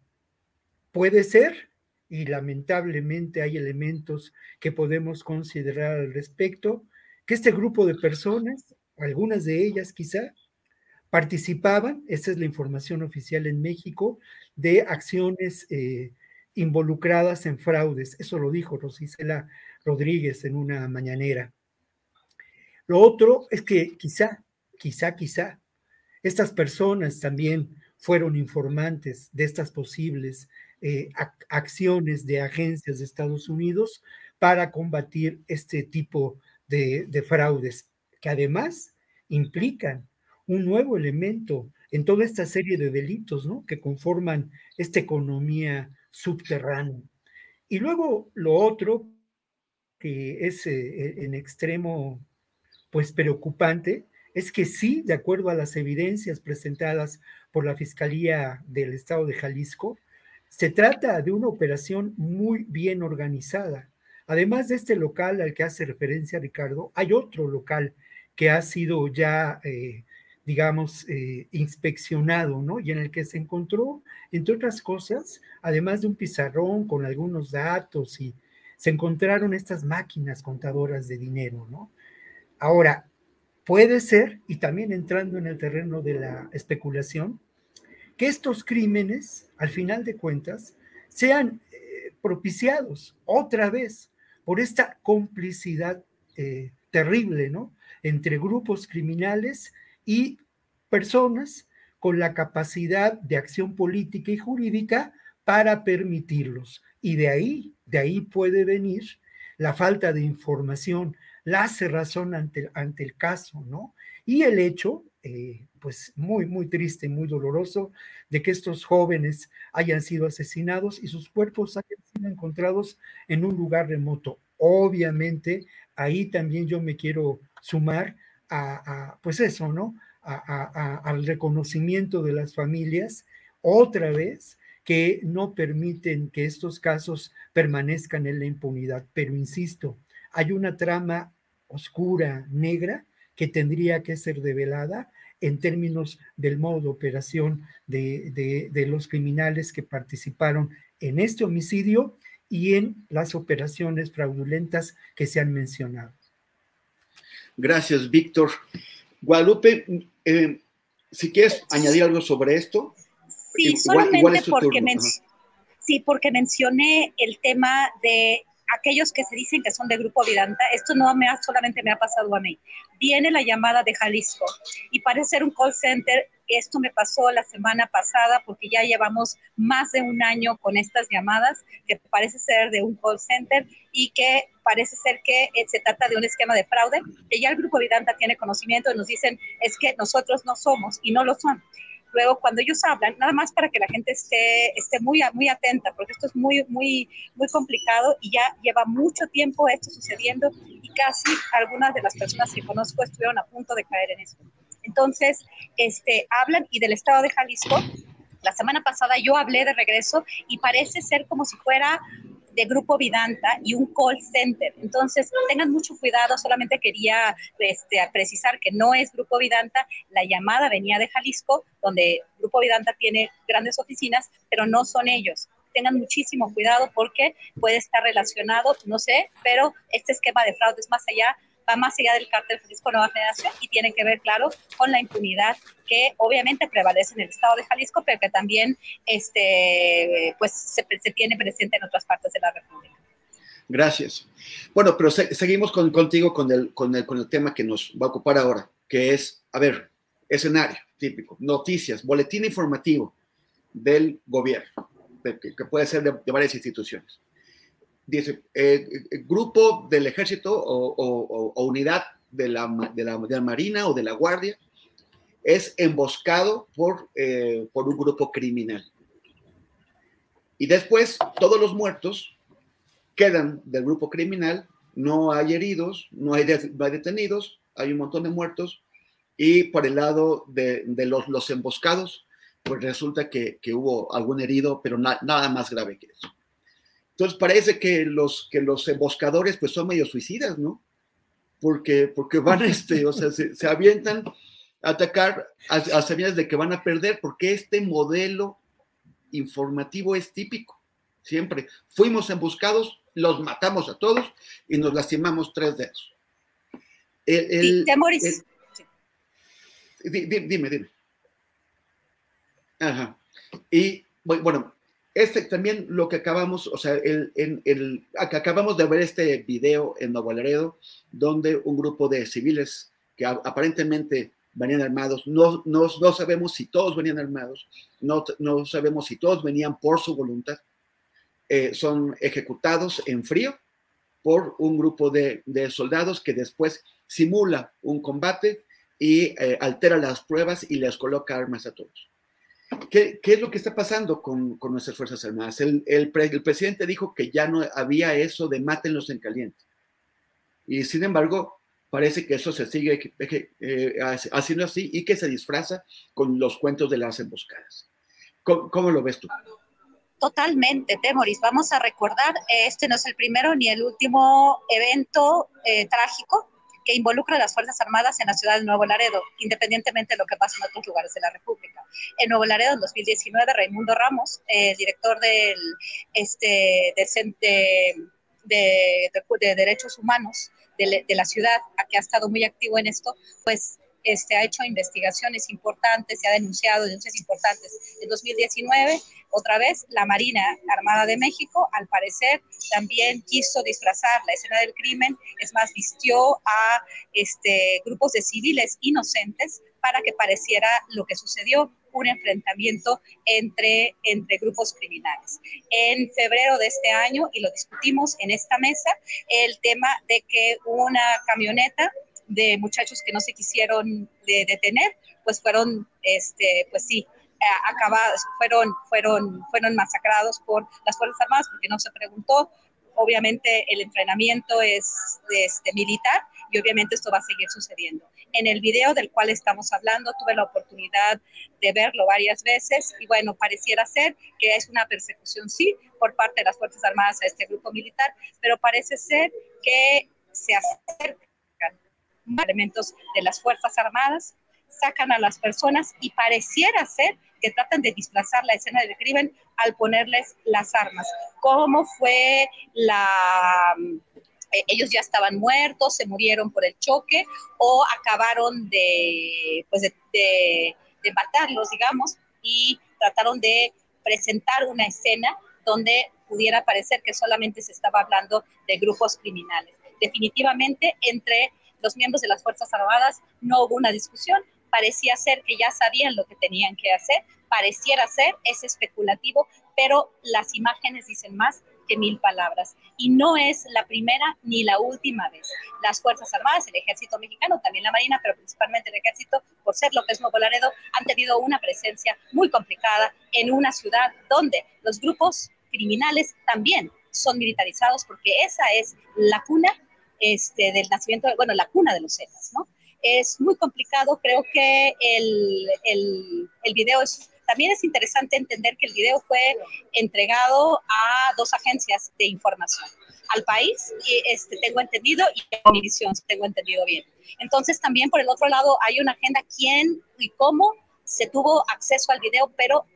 puede ser y lamentablemente hay elementos que podemos considerar al respecto, que este grupo de personas, algunas de ellas quizá, participaban, esa es la información oficial en México, de acciones eh, involucradas en fraudes. Eso lo dijo Rosicela Rodríguez en una mañanera. Lo otro es que quizá, quizá, quizá, estas personas también fueron informantes de estas posibles eh, acciones de agencias de Estados Unidos para combatir este tipo de fraudes, que además implican un nuevo elemento en toda esta serie de delitos ¿no? que conforman esta economía subterránea. Y luego lo otro, que es eh, en extremo pues preocupante, es que sí, de acuerdo a las evidencias presentadas por la Fiscalía del Estado de Jalisco, se trata de una operación muy bien organizada. Además de este local al que hace referencia Ricardo, hay otro local que ha sido ya, eh, digamos, eh, inspeccionado, ¿no? Y en el que se encontró, entre otras cosas, además de un pizarrón con algunos datos y se encontraron estas máquinas contadoras de dinero, ¿no? Ahora, puede ser, y también entrando en el terreno de la especulación, que estos crímenes, al final de cuentas, sean eh, propiciados otra vez por esta complicidad terrible, ¿no? Entre grupos criminales y personas con la capacidad de acción política y jurídica para permitirlos. Y de ahí, de ahí puede venir la falta de información, la cerrazón ante, el caso, ¿no? Y el hecho, eh, pues muy, muy triste, muy doloroso, de que estos jóvenes hayan sido asesinados y sus cuerpos hayan sido encontrados en un lugar remoto. Obviamente, ahí también yo me quiero sumar a, pues eso, ¿no? al reconocimiento de las familias, otra vez, que no permiten que estos casos permanezcan en la impunidad. Pero insisto, hay una trama oscura, negra, que tendría que ser develada en términos del modo de operación de, los criminales que participaron en este homicidio y en las operaciones fraudulentas que se han mencionado.
Gracias, Víctor. Guadalupe, eh, si quieres añadir algo sobre esto.
Sí, solamente porque, sí, porque mencioné el tema de aquellos que se dicen que son de Grupo Vidanta, esto no me ha, solamente me ha pasado a mí. Viene la llamada de Jalisco y parece ser un call center. Esto me pasó la semana pasada porque ya llevamos más de un año con estas llamadas que parece ser de un call center y que parece ser que eh, se trata de un esquema de fraude, que ya el Grupo Vidanta tiene conocimiento y nos dicen es que nosotros no somos y no lo son luego cuando ellos hablan, nada más para que la gente esté, esté muy, muy atenta, porque esto es muy, muy, muy complicado y ya lleva mucho tiempo esto sucediendo y casi algunas de las personas que conozco estuvieron a punto de caer en esto. Entonces, este, hablan y del estado de Jalisco, la semana pasada yo hablé de regreso y parece ser como si fuera de Grupo Vidanta y un call center. Entonces, tengan mucho cuidado, solamente quería este, precisar que no es Grupo Vidanta, la llamada venía de Jalisco, donde Grupo Vidanta tiene grandes oficinas, pero no son ellos. Tengan muchísimo cuidado porque puede estar relacionado, no sé, pero este esquema de fraude es más allá va más allá del cártel Jalisco Nueva Generación y tiene que ver, claro, con la impunidad que obviamente prevalece en el estado de Jalisco, pero que también este, pues, se, se tiene presente en otras partes de la República.
Gracias. Bueno, pero seguimos con, contigo con el, con, el, con el tema que nos va a ocupar ahora, que es, a ver, escenario típico, noticias, boletín informativo del gobierno, que, puede ser de varias instituciones dice, eh, eh, grupo del ejército o, unidad de la, de, la, Marina o de la Guardia es emboscado por, eh, por un grupo criminal. Y después todos los muertos quedan del grupo criminal, no hay heridos, no hay, detenidos, hay un montón de muertos, y por el lado de, los, los, emboscados, pues resulta que, hubo algún herido, pero nada más grave que eso. Entonces parece que los, que los emboscadores pues son medio suicidas, ¿no? Porque, porque van, este, o sea, se, avientan a atacar a, a de que van a perder, porque este modelo informativo es típico. siempre. Fuimos emboscados, los matamos a todos y nos lastimamos tres dedos.
El,
dime, dime. Ajá. Y bueno, este también lo que acabamos, o sea, el, acabamos de ver este video en Nuevo Laredo, donde un grupo de civiles que aparentemente venían armados, no, no, no sabemos si todos venían armados, no, no, sabemos si todos venían por su voluntad, eh, son ejecutados en frío por un grupo de, de, soldados que después simula un combate y eh, altera las pruebas y les coloca armas a todos. ¿Qué, es lo que está pasando con, nuestras Fuerzas Armadas? El, presidente dijo que ya no había eso de mátenlos en caliente. Y sin embargo, parece que eso se sigue eh, haciendo así y que se disfraza con los cuentos de las emboscadas. ¿Cómo, lo ves tú?
Totalmente, Temoris. Vamos a recordar, este no es el primero ni el último evento eh, trágico que involucra a las Fuerzas Armadas en la ciudad de Nuevo Laredo, independientemente de lo que pasa en otros lugares de la República. En Nuevo Laredo, en 2019, Raimundo Ramos, eh, director del, este, de, de, Derechos Humanos de, de, la ciudad, a que ha estado muy activo en esto, pues este, ha hecho investigaciones importantes, se ha denunciado denuncias importantes. En 2019, otra vez, la Marina Armada de México, al parecer, también quiso disfrazar la escena del crimen, es más, vistió a este, grupos de civiles inocentes para que pareciera lo que sucedió, un enfrentamiento entre, entre grupos criminales. En febrero de este año, y lo discutimos en esta mesa, el tema de que una camioneta de muchachos que no se quisieron detener, pues fueron, este, pues sí, acabados, fueron, fueron, fueron masacrados por las Fuerzas Armadas porque no se preguntó. Obviamente el entrenamiento es este, militar y obviamente esto va a seguir sucediendo. En el video del cual estamos hablando tuve la oportunidad de verlo varias veces y bueno, pareciera ser que es una persecución, sí, por parte de las Fuerzas Armadas a este grupo militar, pero parece ser que se acerca elementos de las Fuerzas Armadas, sacan a las personas y pareciera ser que tratan de desplazar la escena del crimen al ponerles las armas. ¿Cómo fue la... Eh, ellos ya estaban muertos, se murieron por el choque o acabaron de, pues de, de matarlos, digamos, y trataron de presentar una escena donde pudiera parecer que solamente se estaba hablando de grupos criminales. Definitivamente, entre los miembros de las Fuerzas Armadas no hubo una discusión, parecía ser que ya sabían lo que tenían que hacer, pareciera ser, es especulativo, pero las imágenes dicen más que mil palabras. Y no es la primera ni la última vez. Las Fuerzas Armadas, el Ejército Mexicano, también la Marina, pero principalmente el Ejército, por ser es Nuevo Laredo, han tenido una presencia muy complicada en una ciudad donde los grupos criminales también son militarizados, porque esa es la cuna este, del nacimiento, bueno, la cuna de los Zetas, ¿no? Es muy complicado, creo que el, el, el video es también es interesante entender que el video fue entregado a dos agencias de información, al país, y este, tengo entendido, y a Univisión, tengo entendido bien. Entonces también por el otro lado hay una agenda quién y cómo se tuvo acceso al video, pero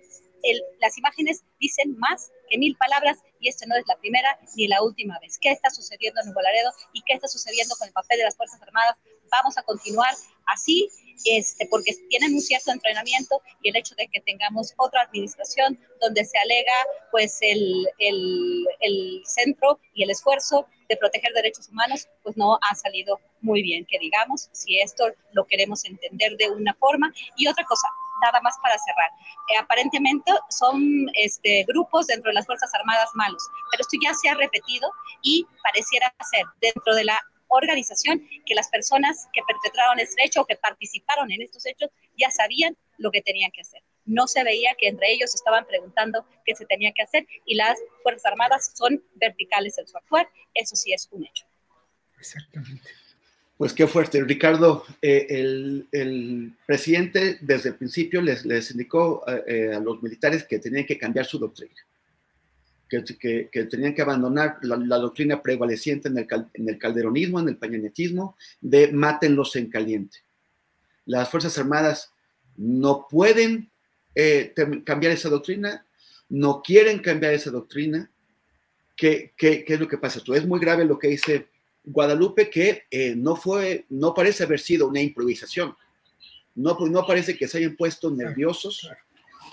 las imágenes dicen más que mil palabras y esta no es la primera ni la última vez. ¿Qué está sucediendo en Nuevo Laredo y qué está sucediendo con el papel de las Fuerzas Armadas? Vamos a continuar así, este, porque tienen un cierto entrenamiento y el hecho de que tengamos otra administración donde se alega pues el, el, el centro y el esfuerzo de proteger derechos humanos, pues no ha salido muy bien, que digamos, si esto lo queremos entender de una forma. Y otra cosa, nada más para cerrar. Eh, aparentemente son este, grupos dentro de las Fuerzas Armadas malos, pero esto ya se ha repetido y pareciera ser dentro de la organización que las personas que perpetraron este hecho o que participaron en estos hechos ya sabían lo que tenían que hacer. No se veía que entre ellos estaban preguntando qué se tenía que hacer y las Fuerzas Armadas son verticales en su actuar. Eso sí es un hecho.
Exactamente.
Pues qué fuerte. Ricardo, eh, el, presidente desde el principio les, les indicó eh, eh, a los militares que tenían que cambiar su doctrina, que, que, tenían que abandonar la, doctrina prevaleciente en el, calderonismo, en el pañanetismo, de mátenlos en caliente. Las Fuerzas Armadas no pueden cambiar esa doctrina, no quieren cambiar esa doctrina, ¿qué, qué, qué es lo que pasa? Esto es muy grave lo que dice Guadalupe, que eh, no fue, no parece haber sido una improvisación. No, pues no parece que se hayan puesto nerviosos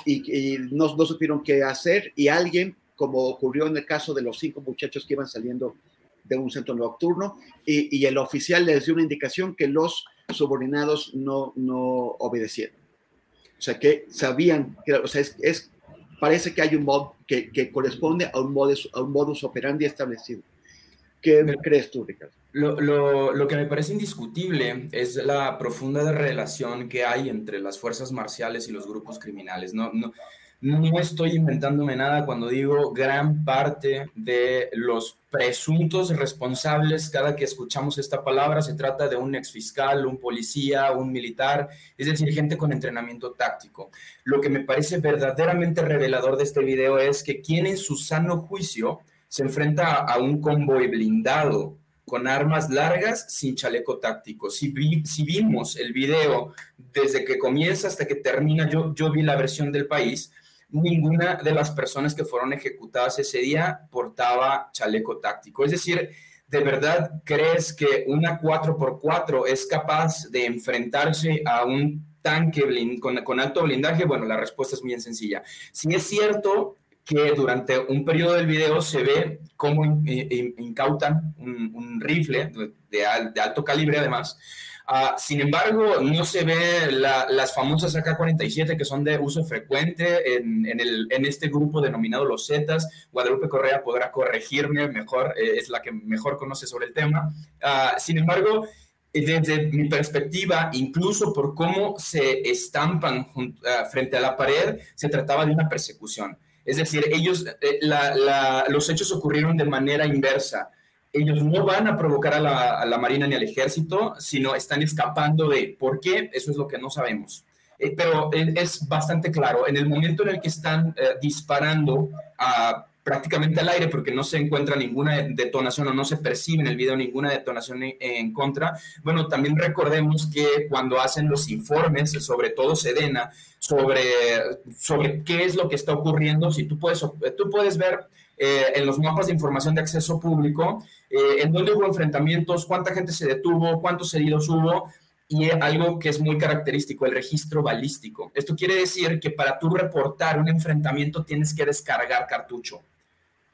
y, no, no supieron qué hacer y alguien, como ocurrió en el caso de los cinco muchachos que iban saliendo de un centro nocturno y, y, el oficial les dio una indicación que los subordinados no, no obedecieron. O sea, que sabían, que, o sea, es, parece que hay un mod que, que corresponde a un, modus, a un modus operandi establecido. ¿Qué crees tú, Ricardo?
Lo, lo, lo, que me parece indiscutible es la profunda relación que hay entre las fuerzas marciales y los grupos criminales. No, no, no estoy inventándome nada cuando digo gran parte de los presuntos responsables, cada que escuchamos esta palabra, se trata de un exfiscal, un policía, un militar, es decir, gente con entrenamiento táctico. Lo que me parece verdaderamente revelador de este video es que quien en su sano juicio se enfrenta a un convoy blindado con armas largas sin chaleco táctico. Si, si vimos el video desde que comienza hasta que termina, yo, yo vi la versión del país, ninguna de las personas que fueron ejecutadas ese día portaba chaleco táctico. Es decir, ¿de verdad crees que una 4x4 es capaz de enfrentarse a un tanque con, con, alto blindaje? Bueno, la respuesta es bien sencilla. Si es cierto que durante un periodo del video se ve cómo incautan un, rifle de, alto calibre además, Uh, sin embargo, no se ve la, las famosas AK-47 que son de uso frecuente en, en, el, en, este grupo denominado los Zetas. Guadalupe Correa podrá corregirme mejor, eh, es la que mejor conoce sobre el tema. Uh, sin embargo, desde mi perspectiva, incluso por cómo se estampan uh, frente a la pared, se trataba de una persecución. Es decir, ellos, eh, los hechos ocurrieron de manera inversa ellos no van a provocar a la, Marina ni al ejército, sino están escapando de. ¿Por qué? Eso es lo que no sabemos. Eh, pero es bastante claro, en el momento en el que están eh, disparando a, prácticamente al aire, porque no se encuentra ninguna detonación o no se percibe en el video ninguna detonación en, contra, bueno, también recordemos que cuando hacen los informes, sobre todo Sedena, sobre, sobre qué es lo que está ocurriendo, si tú puedes, tú puedes ver eh, en los mapas de información de acceso público, eh, en dónde hubo enfrentamientos, cuánta gente se detuvo, cuántos heridos hubo, y algo que es muy característico, el registro balístico. Esto quiere decir que para tú reportar un enfrentamiento tienes que descargar cartucho.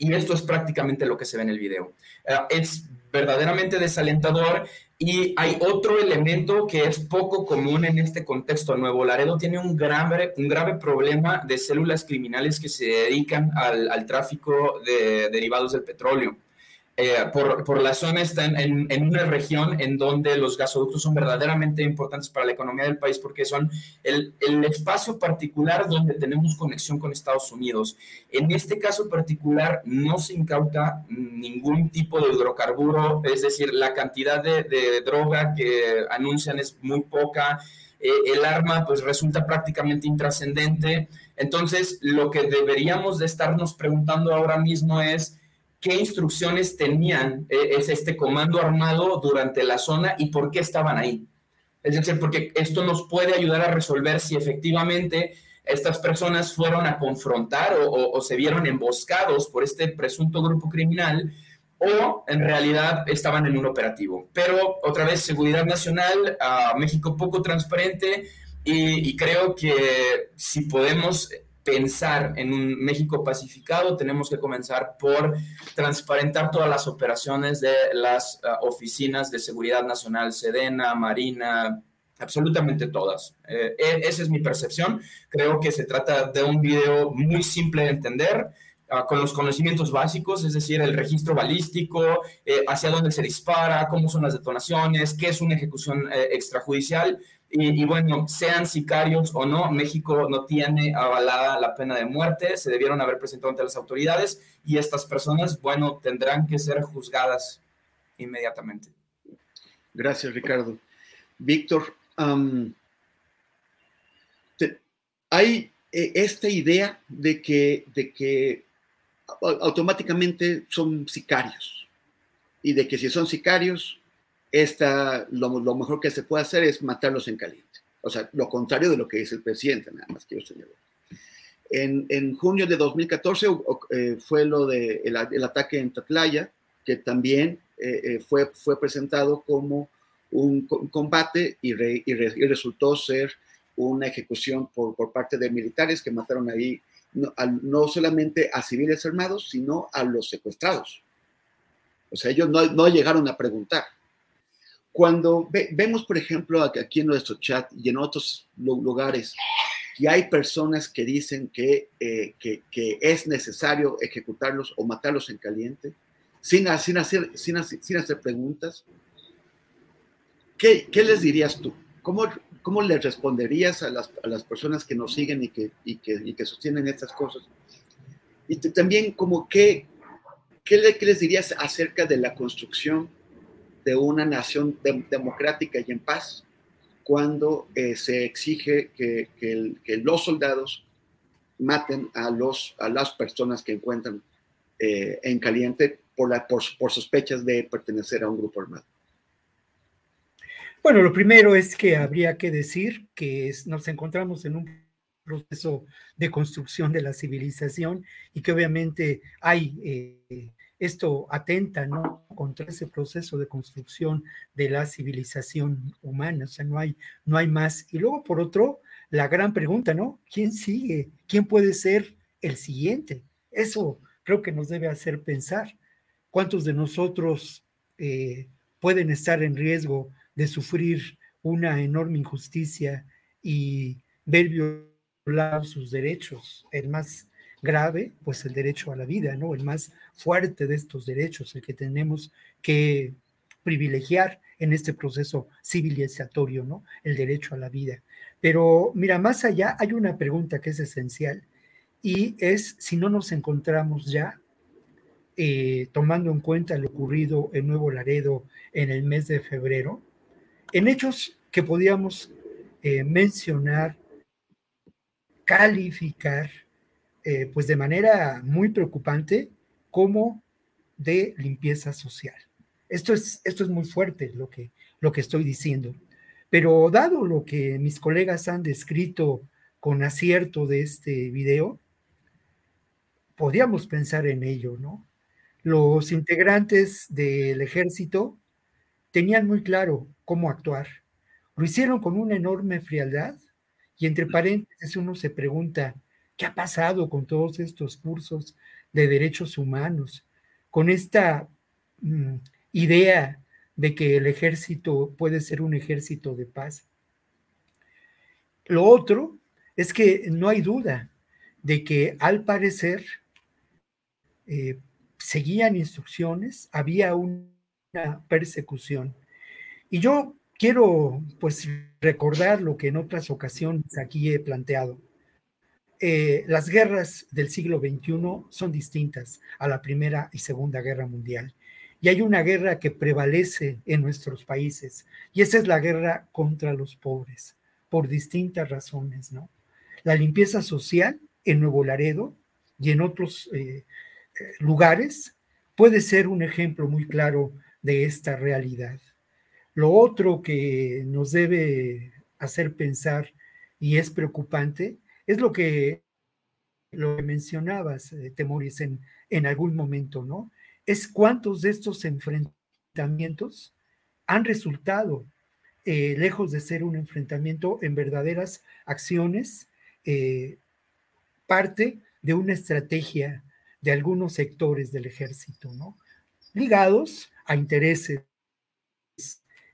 Y esto es prácticamente lo que se ve en el video. Eh, es verdaderamente desalentador y hay otro elemento que es poco común en este contexto. Nuevo Laredo tiene un grave, un grave problema de células criminales que se dedican al, al tráfico de derivados del petróleo. Eh, por, por, la zona está en, en, una región en donde los gasoductos son verdaderamente importantes para la economía del país porque son el, el, espacio particular donde tenemos conexión con Estados Unidos. En este caso particular no se incauta ningún tipo de hidrocarburo, es decir, la cantidad de, de droga que anuncian es muy poca. Eh, el arma pues resulta prácticamente intrascendente. Entonces, lo que deberíamos de estarnos preguntando ahora mismo es qué instrucciones tenían eh, es este comando armado durante la zona y por qué estaban ahí. Es decir, porque esto nos puede ayudar a resolver si efectivamente estas personas fueron a confrontar o, se vieron emboscados por este presunto grupo criminal o en realidad estaban en un operativo. Pero otra vez, seguridad nacional, a México poco transparente y, y creo que si podemos pensar en un México pacificado, tenemos que comenzar por transparentar todas las operaciones de las uh, oficinas de seguridad nacional, Sedena, Marina, absolutamente todas. Eh, e, esa es mi percepción. Creo que se trata de un video muy simple de entender. Uh, con los conocimientos básicos, es decir, el registro balístico, eh, hacia dónde se dispara, cómo son las detonaciones, qué es una ejecución eh, extrajudicial, y, bueno, sean sicarios o no, México no tiene avalada la pena de muerte, se debieron haber presentado ante las autoridades y estas personas, bueno, tendrán que ser juzgadas inmediatamente.
Gracias, Ricardo. Víctor, hay eh, esta idea de que, de que automáticamente son sicarios y de que si son sicarios esta, lo, mejor que se puede hacer es matarlos en caliente. O sea, lo contrario de lo que dice el presidente, nada más quiero señalar. En, junio de 2014 eh, fue lo de ataque en Tatlaya, que también eh, eh, fue, fue presentado como un, combate y, resultó ser una ejecución por, por, parte de militares que mataron ahí no, solamente a civiles armados, sino a los secuestrados. O sea, ellos no, no llegaron a preguntar. Cuando vemos, por ejemplo, aquí en nuestro chat y en otros lugares, que hay personas que dicen que, eh, que, que, es necesario ejecutarlos o matarlos en caliente, sin, sin, hacer, sin, sin hacer preguntas, ¿qué, ¿qué, les dirías tú? ¿Cómo, cómo le responderías a las, a las, personas que nos siguen y que, y que, y que sostienen estas cosas? Y también, como qué, le, ¿qué les dirías acerca de la construcción de una nación democrática y en paz? cuando eh, se exige que, los soldados maten a, los, a las personas que encuentran eh, en caliente por, la, por, sospechas de pertenecer a un grupo armado.
Bueno, lo primero es que habría que decir que nos encontramos en un proceso de construcción de la civilización y que obviamente hay eh, esto atenta ¿no? contra ese proceso de construcción de la civilización humana, o sea, no hay, no hay más. Y luego, por otro, la gran pregunta, ¿no? ¿Quién sigue? ¿Quién puede ser el siguiente? Eso creo que nos debe hacer pensar. ¿Cuántos de nosotros eh, pueden estar en riesgo de sufrir una enorme injusticia y ver violados sus derechos? El más grave, pues el derecho a la vida, ¿no? El más fuerte de estos derechos, el que tenemos que privilegiar en este proceso civilizatorio, ¿no? El derecho a la vida. Pero mira, más allá hay una pregunta que es esencial y es si no nos encontramos ya, eh, tomando en cuenta lo ocurrido en Nuevo Laredo en el mes de febrero, en hechos que podíamos eh, mencionar, calificar, eh, pues de manera muy preocupante como de limpieza social. Esto es, esto es muy fuerte lo que, lo que estoy diciendo. Pero dado lo que mis colegas han descrito con acierto de este video, podríamos pensar en ello, ¿no? Los integrantes del ejército tenían muy claro cómo actuar. Lo hicieron con una enorme frialdad y entre paréntesis uno se pregunta, ¿Qué ha pasado con todos estos cursos de derechos humanos? Con esta mm, idea de que el ejército puede ser un ejército de paz. Lo otro es que no hay duda de que al parecer eh, seguían instrucciones, había una persecución. Y yo quiero pues recordar lo que en otras ocasiones aquí he planteado. Eh, las guerras del siglo XXI son distintas a la Primera y Segunda Guerra Mundial. Y hay una guerra que prevalece en nuestros países, y esa es la guerra contra los pobres, por distintas razones, ¿no? La limpieza social en Nuevo Laredo y en otros eh, eh, lugares puede ser un ejemplo muy claro de esta realidad. Lo otro que nos debe hacer pensar y es preocupante es lo que, lo que mencionabas, eh, Temoris, en, en algún momento, ¿no? Es cuántos de estos enfrentamientos han resultado, eh, lejos de ser un enfrentamiento, en verdaderas acciones, eh, parte de una estrategia de algunos sectores del ejército, ¿no? Ligados a intereses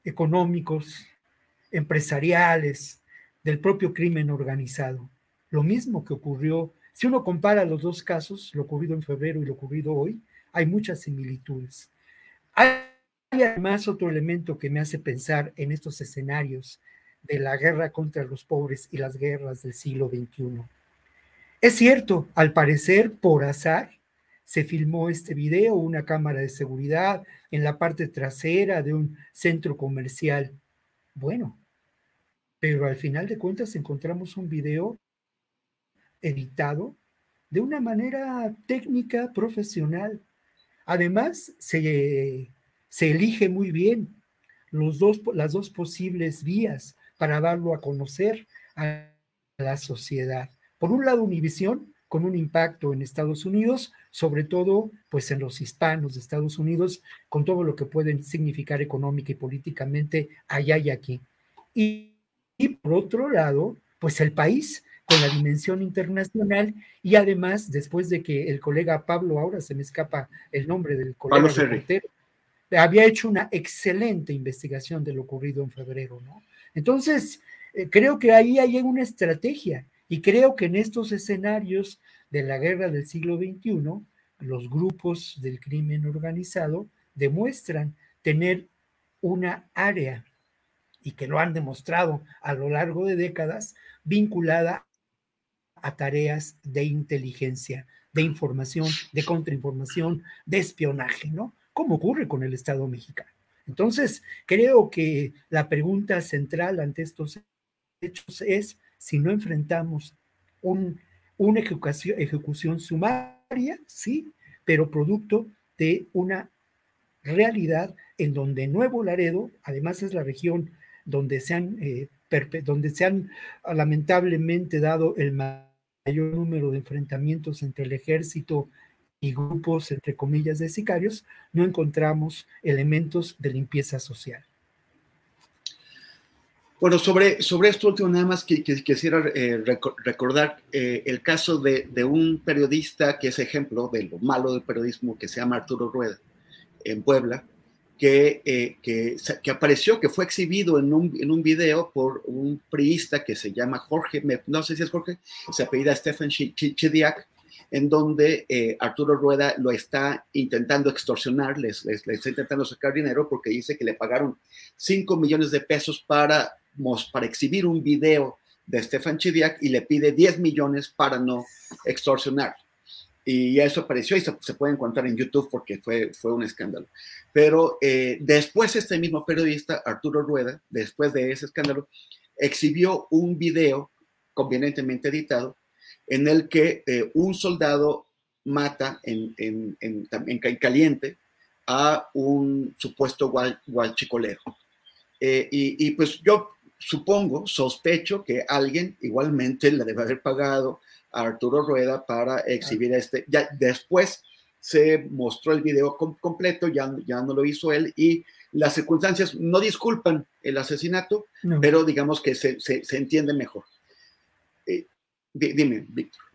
económicos, empresariales, del propio crimen organizado lo mismo que ocurrió, si uno compara los dos casos, lo ocurrido en febrero y lo ocurrido hoy, hay muchas similitudes. Hay además otro elemento que me hace pensar en estos escenarios de la guerra contra los pobres y las guerras del siglo XXI. Es cierto, al parecer, por azar, se filmó este video, una cámara de seguridad en la parte trasera de un centro comercial. Bueno, pero al final de cuentas encontramos un video editado de una manera técnica, profesional. Además, se, se elige muy bien los dos, las dos posibles vías para darlo a conocer a la sociedad. Por un lado, Univisión, con un impacto en Estados Unidos, sobre todo pues en los hispanos de Estados Unidos, con todo lo que pueden significar económica y políticamente allá y aquí. Y, y por otro lado, pues el país con la dimensión internacional y además después de que el colega Pablo, ahora se me escapa el nombre del colega había hecho una excelente investigación de lo ocurrido en febrero, ¿no? Entonces, eh, creo que ahí hay una estrategia y creo que en estos escenarios de la guerra del siglo XXI, los grupos del crimen organizado demuestran tener una área y que lo han demostrado a lo largo de décadas vinculada a tareas de inteligencia, de información, de contrainformación, de espionaje, ¿no? Como ocurre con el Estado mexicano. Entonces, creo que la pregunta central ante estos hechos es si no enfrentamos un, una ejecución, ejecución sumaria, sí, pero producto de una realidad en donde Nuevo Laredo, además es la región donde se han, eh, donde se han lamentablemente dado el mayor número de enfrentamientos entre el ejército y grupos, entre comillas, de sicarios, no encontramos elementos de limpieza social.
Bueno, sobre, sobre esto último, nada más que, quisiera eh, recordar eh, el caso de, un periodista que es ejemplo de lo malo del periodismo, que se llama Arturo Rueda, en Puebla, que, eh, que, apareció, que fue exhibido en un, en un video por un priista que se llama Jorge, no sé si es Jorge, se apellida Stephen Chidiak, en donde Arturo Rueda lo está intentando extorsionar, les, está intentando sacar dinero porque dice que le pagaron 5 millones de pesos para para exhibir un video de Stefan Chidiak y le pide 10 millones para no extorsionar. Y eso apareció y se, puede encontrar en YouTube porque fue, fue un escándalo. Pero eh, después este mismo periodista, Arturo Rueda, después de ese escándalo, exhibió un video convenientemente editado en el que eh, un soldado mata en, en, en, en, caliente a un supuesto guachicolero. Eh, y, y, pues yo supongo, sospecho que alguien igualmente le debe haber pagado a Arturo Rueda para exhibir este. Ya después se mostró el video completo, ya, ya no lo hizo él y las circunstancias no disculpan el asesinato, pero digamos que se, se, entiende mejor. Eh, dime, Víctor.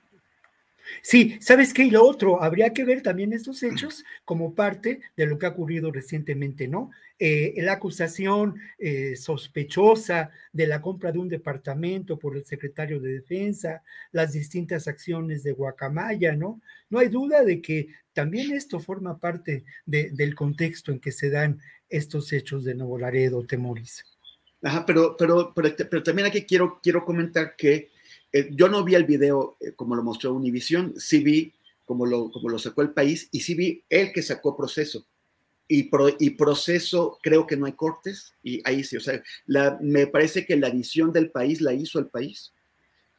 Sí, ¿sabes qué? Y lo otro, habría que ver también estos hechos como parte de lo que ha ocurrido recientemente, ¿no? Eh, la acusación eh, sospechosa de la compra de un departamento por el secretario de Defensa, las distintas acciones de Guacamaya, ¿no? No hay duda de que también esto forma parte del contexto en que se dan estos hechos de Nuevo Laredo, Temoris.
Ajá, pero, pero, pero, pero también aquí quiero, quiero comentar que eh, yo no vi el video eh, como lo mostró Univision, sí vi como lo, como lo sacó el país y sí vi el que sacó proceso. Y, y proceso, creo que no hay cortes, y ahí sí, o sea, me parece que la edición del país la hizo el país.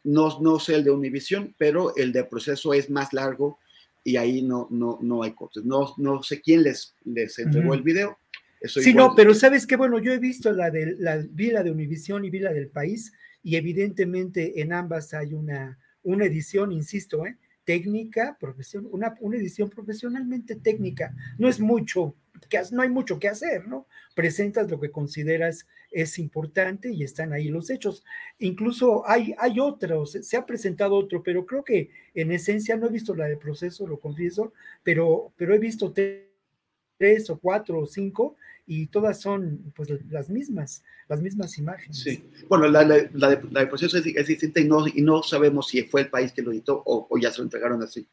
No, no sé el de Univision, pero el de proceso es más largo y ahí no, no, no hay cortes. No, no sé quién les, les entregó el video.
sí, no, pero sabes que bueno, yo he visto la de la, vi la de Univision y vi la del país y evidentemente en ambas hay una, una edición, insisto, ¿eh? técnica, profesión, una, una edición profesionalmente técnica. No es mucho, que, no hay mucho que hacer, ¿no? Presentas lo que consideras es importante y están ahí los hechos. Incluso hay, hay otros, se ha presentado otro, pero creo que en esencia no he visto la de proceso, lo confieso, pero, pero he visto tres o cuatro o cinco y todas son pues las mismas, las mismas imágenes.
Sí, bueno, la, la, la, de, la proceso es, distinta y no, y no sabemos si fue el país que lo editó o, o ya se lo entregaron así,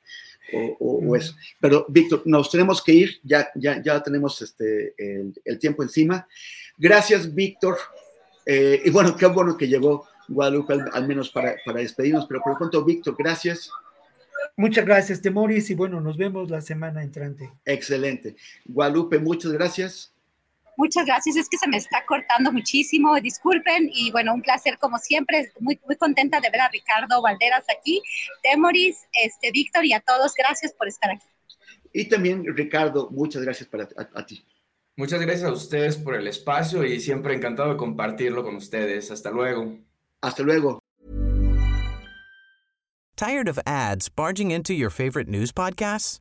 o, o, eso. Pero, Víctor, nos tenemos que ir, ya, ya, ya tenemos este, el, el tiempo encima. Gracias, Víctor. Eh, y bueno, qué bueno que llegó Guadalupe al, menos para, para despedirnos, pero por lo pronto, Víctor, gracias.
Muchas gracias, Temoris, y bueno, nos vemos la semana entrante.
Excelente. Guadalupe, muchas gracias.
Muchas gracias, es que se me está cortando muchísimo, disculpen y bueno, un placer como siempre, muy, muy contenta de ver a Ricardo Valderas aquí, Temoris, este, Víctor y a todos, gracias por estar aquí.
Y también Ricardo, muchas gracias para a, ti.
Muchas gracias a ustedes por el espacio y siempre encantado de compartirlo con ustedes. Hasta luego.
Hasta luego.
Tired of ads barging into your favorite news podcasts?